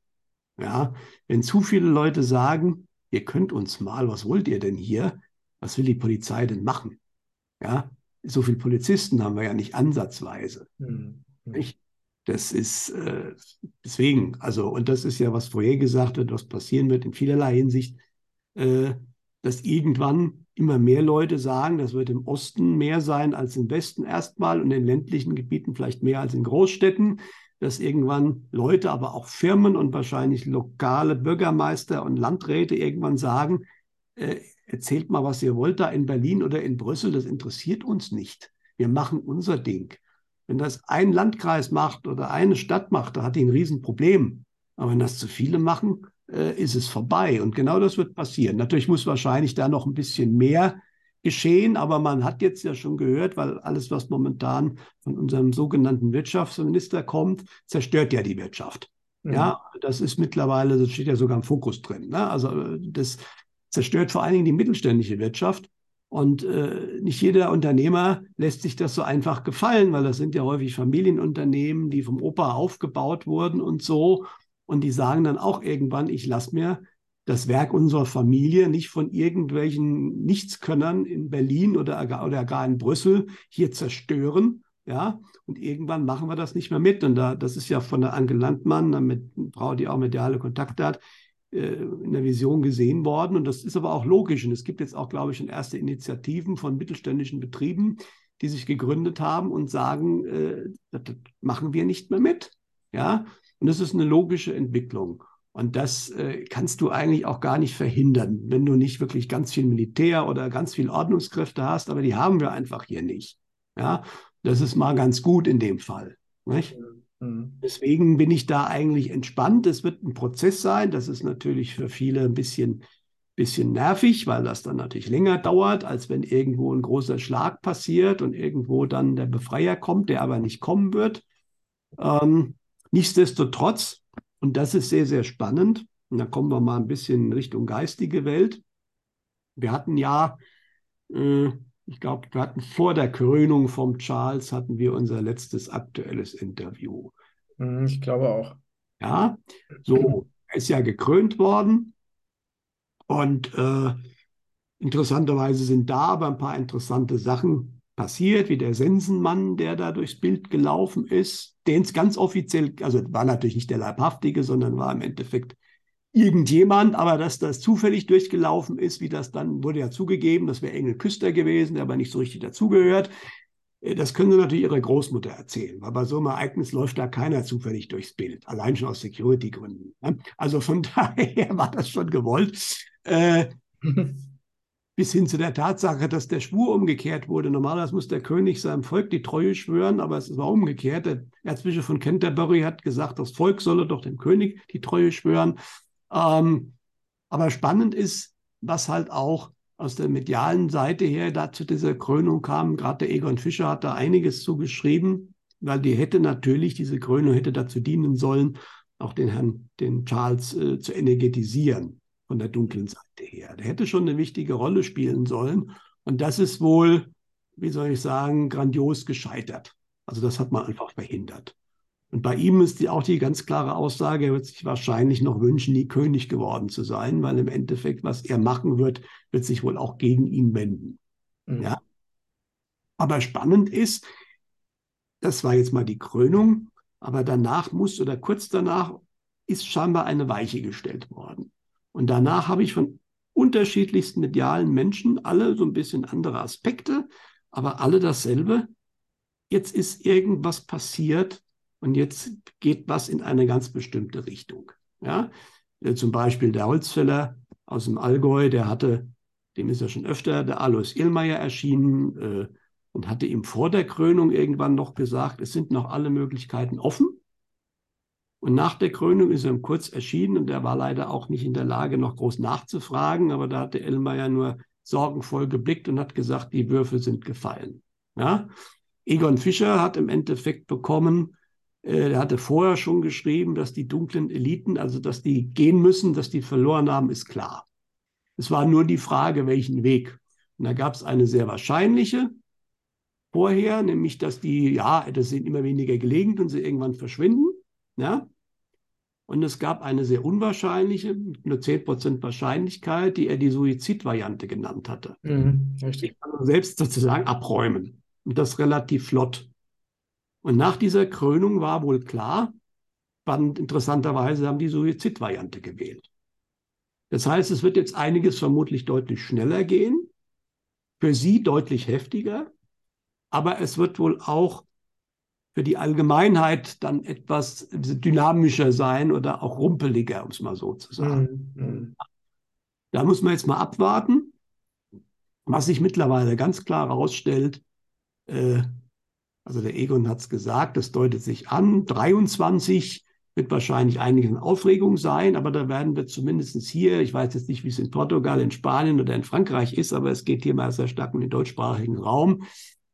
Ja, wenn zu viele Leute sagen, ihr könnt uns mal, was wollt ihr denn hier? Was will die Polizei denn machen? Ja, so viele Polizisten haben wir ja nicht ansatzweise. Mhm. Nicht? Das ist äh, deswegen, also, und das ist ja, was vorher gesagt wird, was passieren wird in vielerlei Hinsicht, äh, dass irgendwann immer mehr Leute sagen, das wird im Osten mehr sein als im Westen erstmal und in ländlichen Gebieten vielleicht mehr als in Großstädten, dass irgendwann Leute, aber auch Firmen und wahrscheinlich lokale Bürgermeister und Landräte irgendwann sagen, äh, erzählt mal, was ihr wollt da in Berlin oder in Brüssel, das interessiert uns nicht. Wir machen unser Ding. Wenn das ein Landkreis macht oder eine Stadt macht, da hat die ein Riesenproblem. Aber wenn das zu viele machen, äh, ist es vorbei. Und genau das wird passieren. Natürlich muss wahrscheinlich da noch ein bisschen mehr geschehen, aber man hat jetzt ja schon gehört, weil alles, was momentan von unserem sogenannten Wirtschaftsminister kommt, zerstört ja die Wirtschaft. Mhm. Ja, das ist mittlerweile, das steht ja sogar im Fokus drin. Ne? Also äh, das zerstört vor allen Dingen die mittelständische Wirtschaft. Und äh, nicht jeder Unternehmer lässt sich das so einfach gefallen, weil das sind ja häufig Familienunternehmen, die vom Opa aufgebaut wurden und so. Und die sagen dann auch irgendwann, ich lasse mir das Werk unserer Familie, nicht von irgendwelchen Nichtskönnern in Berlin oder, oder gar in Brüssel hier zerstören. Ja, und irgendwann machen wir das nicht mehr mit. Und da, das ist ja von der Anke Landmann, eine Frau, die auch mediale Kontakte hat, äh, in der Vision gesehen worden. Und das ist aber auch logisch. Und es gibt jetzt auch, glaube ich, schon erste Initiativen von mittelständischen Betrieben, die sich gegründet haben und sagen, äh, das, das machen wir nicht mehr mit. Ja, und das ist eine logische Entwicklung. Und das äh, kannst du eigentlich auch gar nicht verhindern, wenn du nicht wirklich ganz viel Militär oder ganz viel Ordnungskräfte hast, aber die haben wir einfach hier nicht. Ja, das ist mal ganz gut in dem Fall. Nicht? Mhm. Deswegen bin ich da eigentlich entspannt. Es wird ein Prozess sein. Das ist natürlich für viele ein bisschen, bisschen nervig, weil das dann natürlich länger dauert, als wenn irgendwo ein großer Schlag passiert und irgendwo dann der Befreier kommt, der aber nicht kommen wird. Ähm, nichtsdestotrotz, und das ist sehr, sehr spannend, und da kommen wir mal ein bisschen in Richtung geistige Welt. Wir hatten ja äh, ich glaube, wir hatten vor der Krönung vom Charles hatten wir unser letztes aktuelles Interview. Mhm, ich glaube auch. Ja, so, er ist ja gekrönt worden. Und äh, interessanterweise sind da aber ein paar interessante Sachen passiert, wie der Sensenmann, der da durchs Bild gelaufen ist, den es ganz offiziell, also war natürlich nicht der Leibhaftige, sondern war im Endeffekt irgendjemand, aber dass das zufällig durchgelaufen ist, wie das dann wurde ja zugegeben, das wäre Engel Küster gewesen, der aber nicht so richtig dazugehört. Äh, das können sie natürlich ihrer Großmutter erzählen, weil bei so einem Ereignis läuft da keiner zufällig durchs Bild, allein schon aus Security-Gründen. Ne? Also von daher war das schon gewollt. Äh, bis hin zu der Tatsache, dass der Schwur umgekehrt wurde. Normalerweise muss der König seinem Volk die Treue schwören, aber es war umgekehrt. Der Erzbischof von Canterbury hat gesagt, das Volk solle doch dem König die Treue schwören. Ähm, aber spannend ist, was halt auch aus der medialen Seite her da zu dieser Krönung kam. Gerade der Egon Fischer hat da einiges zugeschrieben, weil die hätte natürlich, diese Krönung hätte dazu dienen sollen, auch den Herrn, den Charles äh, zu energetisieren von der dunklen Seite her. Der hätte schon eine wichtige Rolle spielen sollen. Und das ist wohl, wie soll ich sagen, grandios gescheitert. Also das hat man einfach verhindert. Und bei ihm ist die, auch die ganz klare Aussage, er wird sich wahrscheinlich noch wünschen, nie König geworden zu sein, weil im Endeffekt, was er machen wird, wird sich wohl auch gegen ihn wenden. Mhm. Ja? Aber spannend ist, das war jetzt mal die Krönung, aber danach muss oder kurz danach ist scheinbar eine Weiche gestellt worden. Und danach habe ich von unterschiedlichsten medialen Menschen alle so ein bisschen andere Aspekte, aber alle dasselbe. Jetzt ist irgendwas passiert, und jetzt geht was in eine ganz bestimmte Richtung. Ja? Äh, zum Beispiel der Holzfäller aus dem Allgäu, der hatte, dem ist ja schon öfter der Alois Illmeier erschienen äh, und hatte ihm vor der Krönung irgendwann noch gesagt, es sind noch alle Möglichkeiten offen. Und nach der Krönung ist er kurz erschienen und er war leider auch nicht in der Lage, noch groß nachzufragen, aber da hat der Illmeier nur sorgenvoll geblickt und hat gesagt, die Würfe sind gefallen. Ja? Egon Fischer hat im Endeffekt bekommen, äh, er hatte vorher schon geschrieben, dass die dunklen Eliten, also dass die gehen müssen, dass die verloren haben, ist klar. Es war nur die Frage, welchen Weg. Und da gab es eine sehr wahrscheinliche vorher, nämlich dass die, ja, das sind immer weniger gelegentlich und sie irgendwann verschwinden. Ja? Und es gab eine sehr unwahrscheinliche, nur 10% Wahrscheinlichkeit, die er die Suizidvariante genannt hatte. Mhm, richtig. Die kann man selbst sozusagen abräumen. Und das relativ flott. Und nach dieser Krönung war wohl klar, wann interessanterweise haben die Suizidvariante gewählt. Das heißt, es wird jetzt einiges vermutlich deutlich schneller gehen, für sie deutlich heftiger, aber es wird wohl auch für die Allgemeinheit dann etwas dynamischer sein oder auch rumpeliger, um es mal so zu sagen. Mhm, mhm. Da muss man jetzt mal abwarten. Was sich mittlerweile ganz klar herausstellt, äh, also der Egon hat es gesagt, das deutet sich an. 23 wird wahrscheinlich einiges in Aufregung sein, aber da werden wir zumindest hier, ich weiß jetzt nicht, wie es in Portugal, in Spanien oder in Frankreich ist, aber es geht hier mal sehr stark um den deutschsprachigen Raum,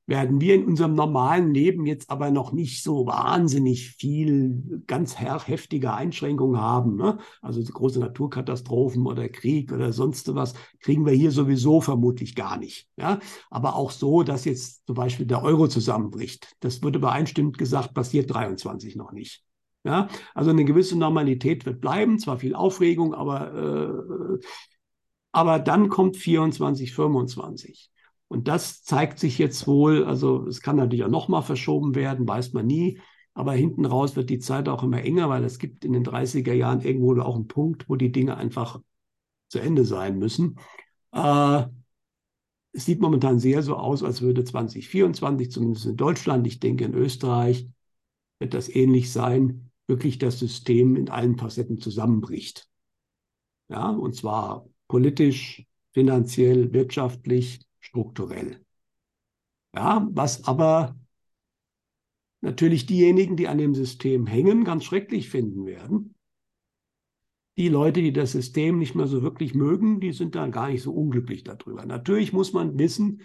werden wir in unserem normalen Leben jetzt aber noch nicht so wahnsinnig viel ganz heftige Einschränkungen haben. Ne? Also große Naturkatastrophen oder Krieg oder sonst was kriegen wir hier sowieso vermutlich gar nicht. Ja? Aber auch so, dass jetzt zum Beispiel der Euro zusammenbricht. Das wird übereinstimmend gesagt, passiert 23 noch nicht. Ja, also eine gewisse Normalität wird bleiben, zwar viel Aufregung, aber, äh, aber dann kommt 24, 25. Und das zeigt sich jetzt wohl, also es kann natürlich auch nochmal verschoben werden, weiß man nie. Aber hinten raus wird die Zeit auch immer enger, weil es gibt in den 30er Jahren irgendwo auch einen Punkt, wo die Dinge einfach zu Ende sein müssen. Äh, es sieht momentan sehr so aus, als würde 2024, zumindest in Deutschland, ich denke in Österreich, wird das ähnlich sein, wirklich das System in allen Facetten zusammenbricht. Ja, und zwar politisch, finanziell, wirtschaftlich, strukturell. Ja, was aber natürlich diejenigen, die an dem System hängen, ganz schrecklich finden werden. Die Leute, die das System nicht mehr so wirklich mögen, die sind dann gar nicht so unglücklich darüber. Natürlich muss man wissen,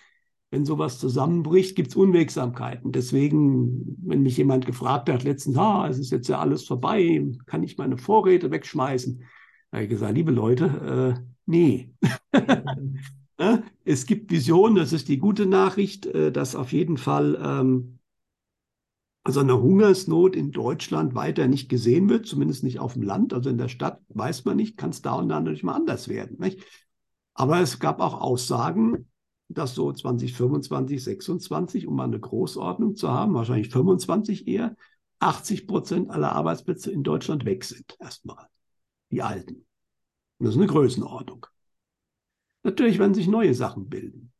wenn sowas zusammenbricht, gibt es Unwegsamkeiten. Deswegen, wenn mich jemand gefragt hat letztens, ah, es ist jetzt ja alles vorbei, kann ich meine Vorräte wegschmeißen? Da habe ich gesagt, liebe Leute, äh, nee. es gibt Visionen, das ist die gute Nachricht, äh, dass auf jeden Fall ähm, also eine Hungersnot in Deutschland weiter nicht gesehen wird, zumindest nicht auf dem Land. Also in der Stadt weiß man nicht, kann es da und da natürlich mal anders werden. Nicht? Aber es gab auch Aussagen, dass so 2025, 26, um mal eine Großordnung zu haben, wahrscheinlich 25 eher, 80 Prozent aller Arbeitsplätze in Deutschland weg sind. Erstmal. Die alten. Das ist eine Größenordnung. Natürlich werden sich neue Sachen bilden.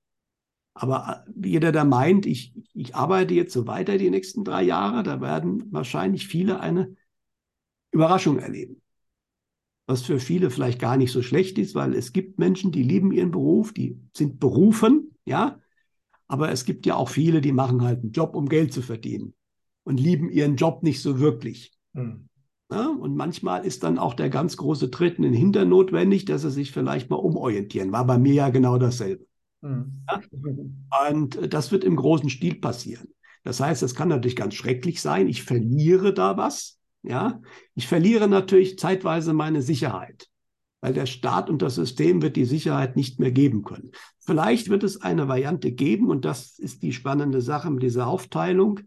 Aber äh, jeder, der meint, ich, ich arbeite jetzt so weiter die nächsten drei Jahre, da werden wahrscheinlich viele eine Überraschung erleben. Was für viele vielleicht gar nicht so schlecht ist, weil es gibt Menschen, die lieben ihren Beruf, die sind berufen, ja. Aber es gibt ja auch viele, die machen halt einen Job, um Geld zu verdienen und lieben ihren Job nicht so wirklich. Mhm. Ja, und manchmal ist dann auch der ganz große Tritt in den Hintern notwendig, dass sie sich vielleicht mal umorientieren. War bei mir ja genau dasselbe. Mhm. Ja? Und das wird im großen Stil passieren. Das heißt, es kann natürlich ganz schrecklich sein. Ich verliere da was. Ja, ich verliere natürlich zeitweise meine Sicherheit, weil der Staat und das System wird die Sicherheit nicht mehr geben können. Vielleicht wird es eine Variante geben und das ist die spannende Sache mit dieser Aufteilung.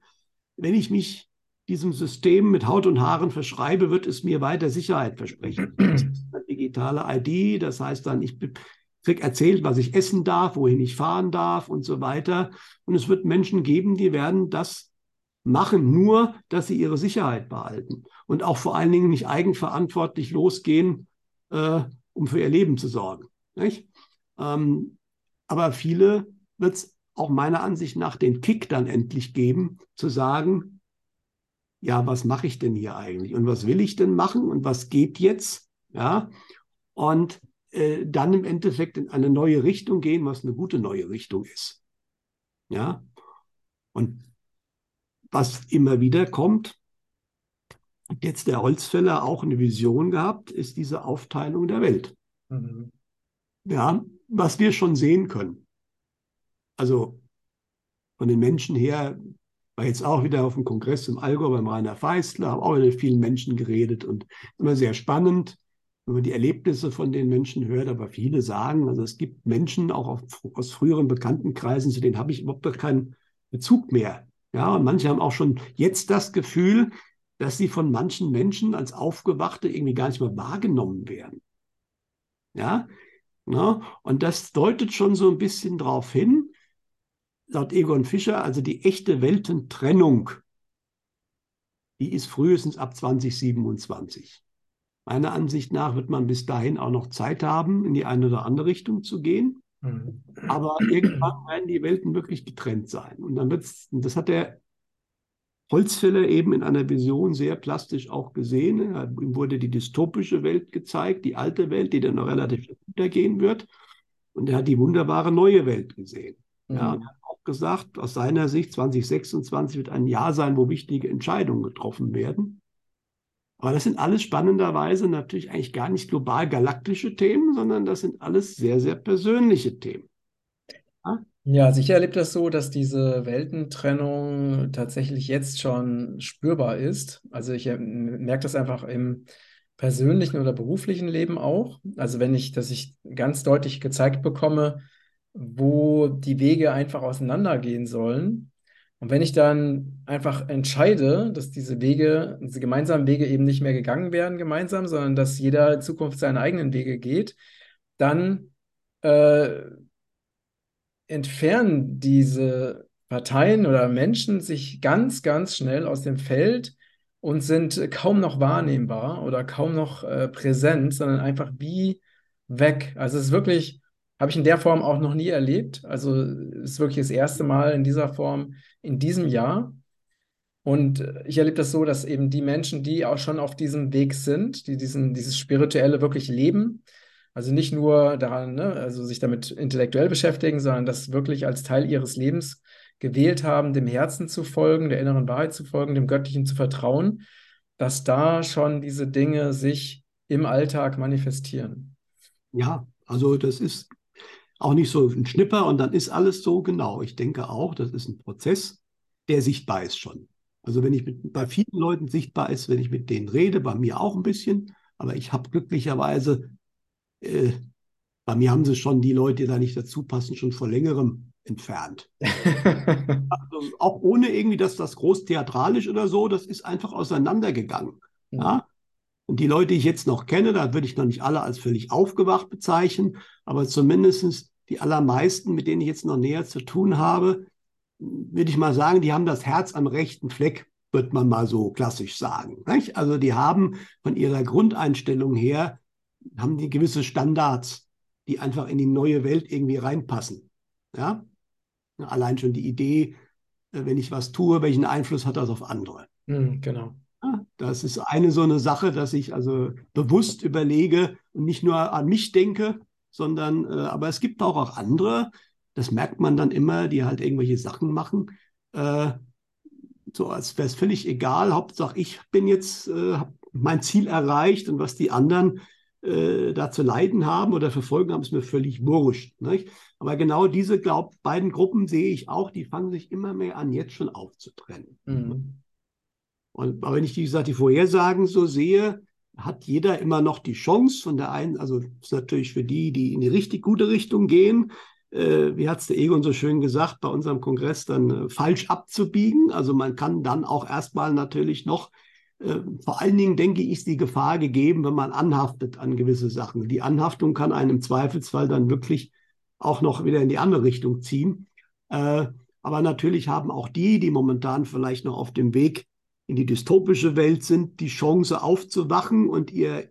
Wenn ich mich diesem System mit Haut und Haaren verschreibe, wird es mir weiter Sicherheit versprechen. digitale ID, das heißt dann, ich krieg erzählt, was ich essen darf, wohin ich fahren darf und so weiter. Und es wird Menschen geben, die werden das machen, nur dass sie ihre Sicherheit behalten und auch vor allen Dingen nicht eigenverantwortlich losgehen, äh, um für ihr Leben zu sorgen. Ähm, aber viele wird es auch meiner Ansicht nach den Kick dann endlich geben, zu sagen, ja, was mache ich denn hier eigentlich und was will ich denn machen und was geht jetzt? Ja, und äh, dann im Endeffekt in eine neue Richtung gehen, was eine gute neue Richtung ist. Ja. Und was immer wieder kommt, hat jetzt der Holzfäller auch eine Vision gehabt, ist diese Aufteilung der Welt. Mhm. Ja, was wir schon sehen können. Also von den Menschen her, war jetzt auch wieder auf dem Kongress im Allgäu beim Rainer Feistler, habe auch mit vielen Menschen geredet und immer sehr spannend wenn man die Erlebnisse von den Menschen hört, aber viele sagen, also es gibt Menschen auch auf, aus früheren Bekanntenkreisen, zu denen habe ich überhaupt keinen Bezug mehr. Ja, und manche haben auch schon jetzt das Gefühl, dass sie von manchen Menschen als Aufgewachte irgendwie gar nicht mehr wahrgenommen werden. Ja, ja und das deutet schon so ein bisschen darauf hin, laut Egon Fischer, also die echte Weltentrennung, die ist frühestens ab 2027. Meiner Ansicht nach wird man bis dahin auch noch Zeit haben, in die eine oder andere Richtung zu gehen. Mhm. Aber irgendwann werden die Welten wirklich getrennt sein. Und dann wird es, das hat der Holzfäller eben in einer Vision sehr plastisch auch gesehen. Ihm wurde die dystopische Welt gezeigt, die alte Welt, die dann noch relativ untergehen wird. Und er hat die wunderbare neue Welt gesehen. Mhm. Ja, gesagt, aus seiner Sicht 2026 wird ein Jahr sein, wo wichtige Entscheidungen getroffen werden. Aber das sind alles spannenderweise natürlich eigentlich gar nicht global galaktische Themen, sondern das sind alles sehr, sehr persönliche Themen. Ja, ja also ich das so, dass diese Weltentrennung tatsächlich jetzt schon spürbar ist. Also ich äh, merke das einfach im persönlichen oder beruflichen Leben auch. Also wenn ich, dass ich ganz deutlich gezeigt bekomme, wo die Wege einfach auseinandergehen sollen Und wenn ich dann einfach entscheide, dass diese Wege, diese gemeinsamen Wege eben nicht mehr gegangen werden gemeinsam, sondern dass jeder in Zukunft seinen eigenen Wege geht, dann äh, entfernen diese Parteien oder Menschen sich ganz, ganz schnell aus dem Feld und sind kaum noch wahrnehmbar oder kaum noch äh, präsent, sondern einfach wie weg. Also es ist wirklich, habe ich in der Form auch noch nie erlebt. Also es ist wirklich das erste Mal in dieser Form in diesem Jahr. Und ich erlebe das so, dass eben die Menschen, die auch schon auf diesem Weg sind, die diesen, dieses Spirituelle wirklich leben, also nicht nur daran, ne, also sich damit intellektuell beschäftigen, sondern das wirklich als Teil ihres Lebens gewählt haben, dem Herzen zu folgen, der inneren Wahrheit zu folgen, dem Göttlichen zu vertrauen, dass da schon diese Dinge sich im Alltag manifestieren. Ja, also das ist auch nicht so ein Schnipper und dann ist alles so genau. Ich denke auch, das ist ein Prozess, der sichtbar ist schon. Also wenn ich mit, bei vielen Leuten sichtbar ist, wenn ich mit denen rede, bei mir auch ein bisschen, aber ich habe glücklicherweise, äh, bei mir haben sie schon die Leute, die da nicht dazu passen, schon vor längerem entfernt. also auch ohne irgendwie, dass das groß theatralisch oder so, das ist einfach auseinandergegangen. Ja? Und die Leute, die ich jetzt noch kenne, da würde ich noch nicht alle als völlig aufgewacht bezeichnen, aber zumindest die allermeisten, mit denen ich jetzt noch näher zu tun habe, würde ich mal sagen, die haben das Herz am rechten Fleck, wird man mal so klassisch sagen. Nicht? Also die haben von ihrer Grundeinstellung her, haben die gewisse Standards, die einfach in die neue Welt irgendwie reinpassen. Ja? Allein schon die Idee, äh, wenn ich was tue, welchen Einfluss hat das auf andere? Mhm, genau. Das ist eine so eine Sache, dass ich also bewusst überlege und nicht nur an mich denke, sondern, äh, aber es gibt auch, auch andere, das merkt man dann immer, die halt irgendwelche Sachen machen, äh, so als wäre es völlig egal, Hauptsache ich bin jetzt, äh, habe mein Ziel erreicht und was die anderen äh, da zu leiden haben oder verfolgen haben, ist mir völlig wurscht. Nicht? Aber genau diese glaub, beiden Gruppen sehe ich auch, die fangen sich immer mehr an, jetzt schon aufzutrennen. Mhm. Und aber wenn ich, wie gesagt, die Vorhersagen so sehe, hat jeder immer noch die Chance von der einen, also natürlich für die, die in die richtig gute Richtung gehen, äh, wie hat es der Egon so schön gesagt, bei unserem Kongress dann äh, falsch abzubiegen. Also man kann dann auch erstmal natürlich noch, äh, vor allen Dingen denke ich, ist die Gefahr gegeben, wenn man anhaftet an gewisse Sachen. Die Anhaftung kann einen im Zweifelsfall dann wirklich auch noch wieder in die andere Richtung ziehen. Äh, aber natürlich haben auch die, die momentan vielleicht noch auf dem Weg in die dystopische Welt sind, die Chance aufzuwachen und ihr,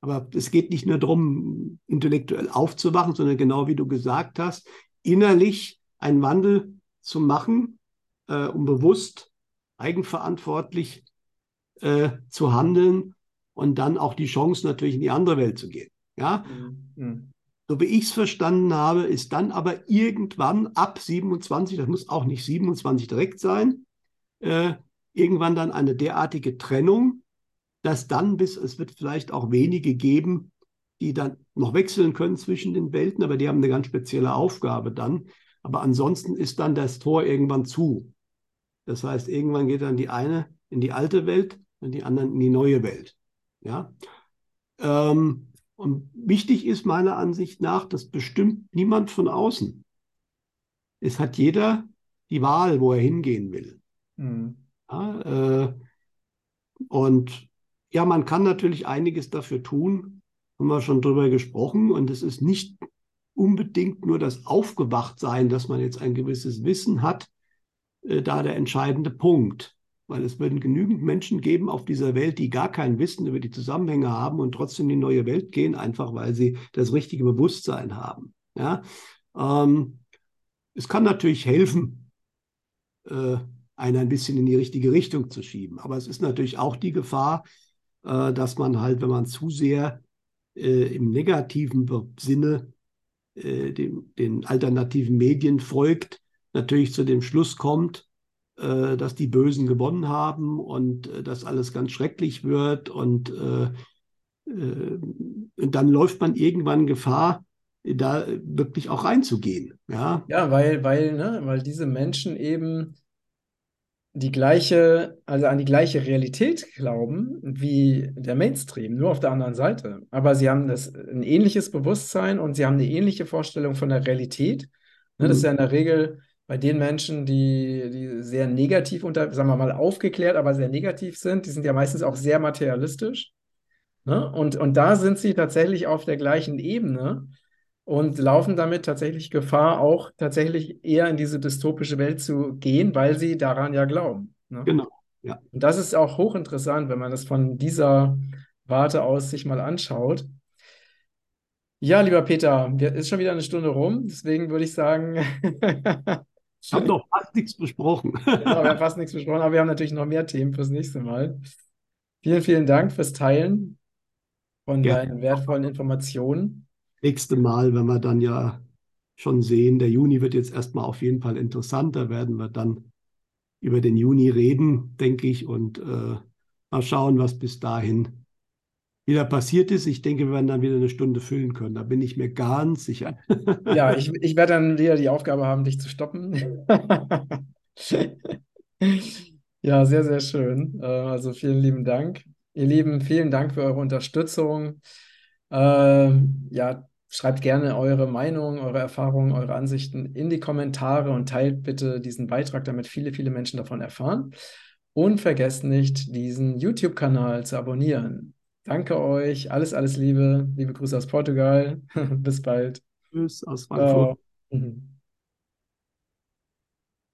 aber es geht nicht nur darum, intellektuell aufzuwachen, sondern genau wie du gesagt hast, innerlich einen Wandel zu machen, äh, um bewusst, eigenverantwortlich äh, zu handeln und dann auch die Chance natürlich in die andere Welt zu gehen. Ja. Mhm. So wie ich es verstanden habe, ist dann aber irgendwann ab 27, das muss auch nicht 27 direkt sein, äh, irgendwann dann eine derartige Trennung, dass dann bis, es wird vielleicht auch wenige geben, die dann noch wechseln können zwischen den Welten, aber die haben eine ganz spezielle Aufgabe dann. Aber ansonsten ist dann das Tor irgendwann zu. Das heißt, irgendwann geht dann die eine in die alte Welt und die anderen in die neue Welt. Ja. Ähm, und wichtig ist meiner Ansicht nach, das bestimmt niemand von außen. Es hat jeder die Wahl, wo er hingehen will. Mhm. Ja, äh, und ja, man kann natürlich einiges dafür tun, haben wir schon drüber gesprochen. Und es ist nicht unbedingt nur das Aufgewachtsein, dass man jetzt ein gewisses Wissen hat, äh, da der entscheidende Punkt. Weil es würden genügend Menschen geben auf dieser Welt, die gar kein Wissen über die Zusammenhänge haben und trotzdem in die neue Welt gehen, einfach weil sie das richtige Bewusstsein haben. Ja? Ähm, es kann natürlich helfen, äh, einen ein bisschen in die richtige Richtung zu schieben. Aber es ist natürlich auch die Gefahr, äh, dass man halt, wenn man zu sehr äh, im negativen Sinne äh, dem, den alternativen Medien folgt, natürlich zu dem Schluss kommt, dass die Bösen gewonnen haben und dass alles ganz schrecklich wird und, und dann läuft man irgendwann Gefahr, da wirklich auch reinzugehen. Ja, ja weil, weil, ne, weil diese Menschen eben die gleiche, also an die gleiche Realität glauben wie der Mainstream, nur auf der anderen Seite. Aber sie haben das, ein ähnliches Bewusstsein und sie haben eine ähnliche Vorstellung von der Realität. Ne, mhm. Das ist ja in der Regel bei den Menschen, die, die sehr negativ unter, sagen wir mal, aufgeklärt, aber sehr negativ sind, die sind ja meistens auch sehr materialistisch. Ne? Und, und da sind sie tatsächlich auf der gleichen Ebene und laufen damit tatsächlich Gefahr, auch tatsächlich eher in diese dystopische Welt zu gehen, weil sie daran ja glauben. Ne? Genau, ja. Und das ist auch hochinteressant, wenn man das von dieser Warte aus sich mal anschaut. Ja, lieber Peter, ist schon wieder eine Stunde rum, deswegen würde ich sagen, Wir haben doch fast nichts besprochen. genau, wir haben fast nichts besprochen, aber wir haben natürlich noch mehr Themen fürs nächste Mal. Vielen, vielen Dank fürs Teilen von Ja. deinen wertvollen Informationen. Nächste Mal, wenn wir dann ja schon sehen, der Juni wird jetzt erstmal auf jeden Fall interessant. Da werden wir dann über den Juni reden, denke ich, und äh, mal schauen, was bis dahin wieder passiert ist. Ich denke, wir werden dann wieder eine Stunde füllen können. Da bin ich mir ganz sicher. Ja, ich, ich werde dann wieder die Aufgabe haben, dich zu stoppen. Ja, sehr, sehr schön. Äh, Also vielen lieben Dank. Ihr Lieben, vielen Dank für eure Unterstützung. Ähm, ja, schreibt gerne eure Meinung, eure Erfahrungen, eure Ansichten in die Kommentare und teilt bitte diesen Beitrag, damit viele, viele Menschen davon erfahren. Und vergesst nicht, diesen YouTube-Kanal zu abonnieren. Danke euch. Alles, alles Liebe. Liebe Grüße aus Portugal. Bis bald. Tschüss aus Frankfurt. Ciao. Mhm.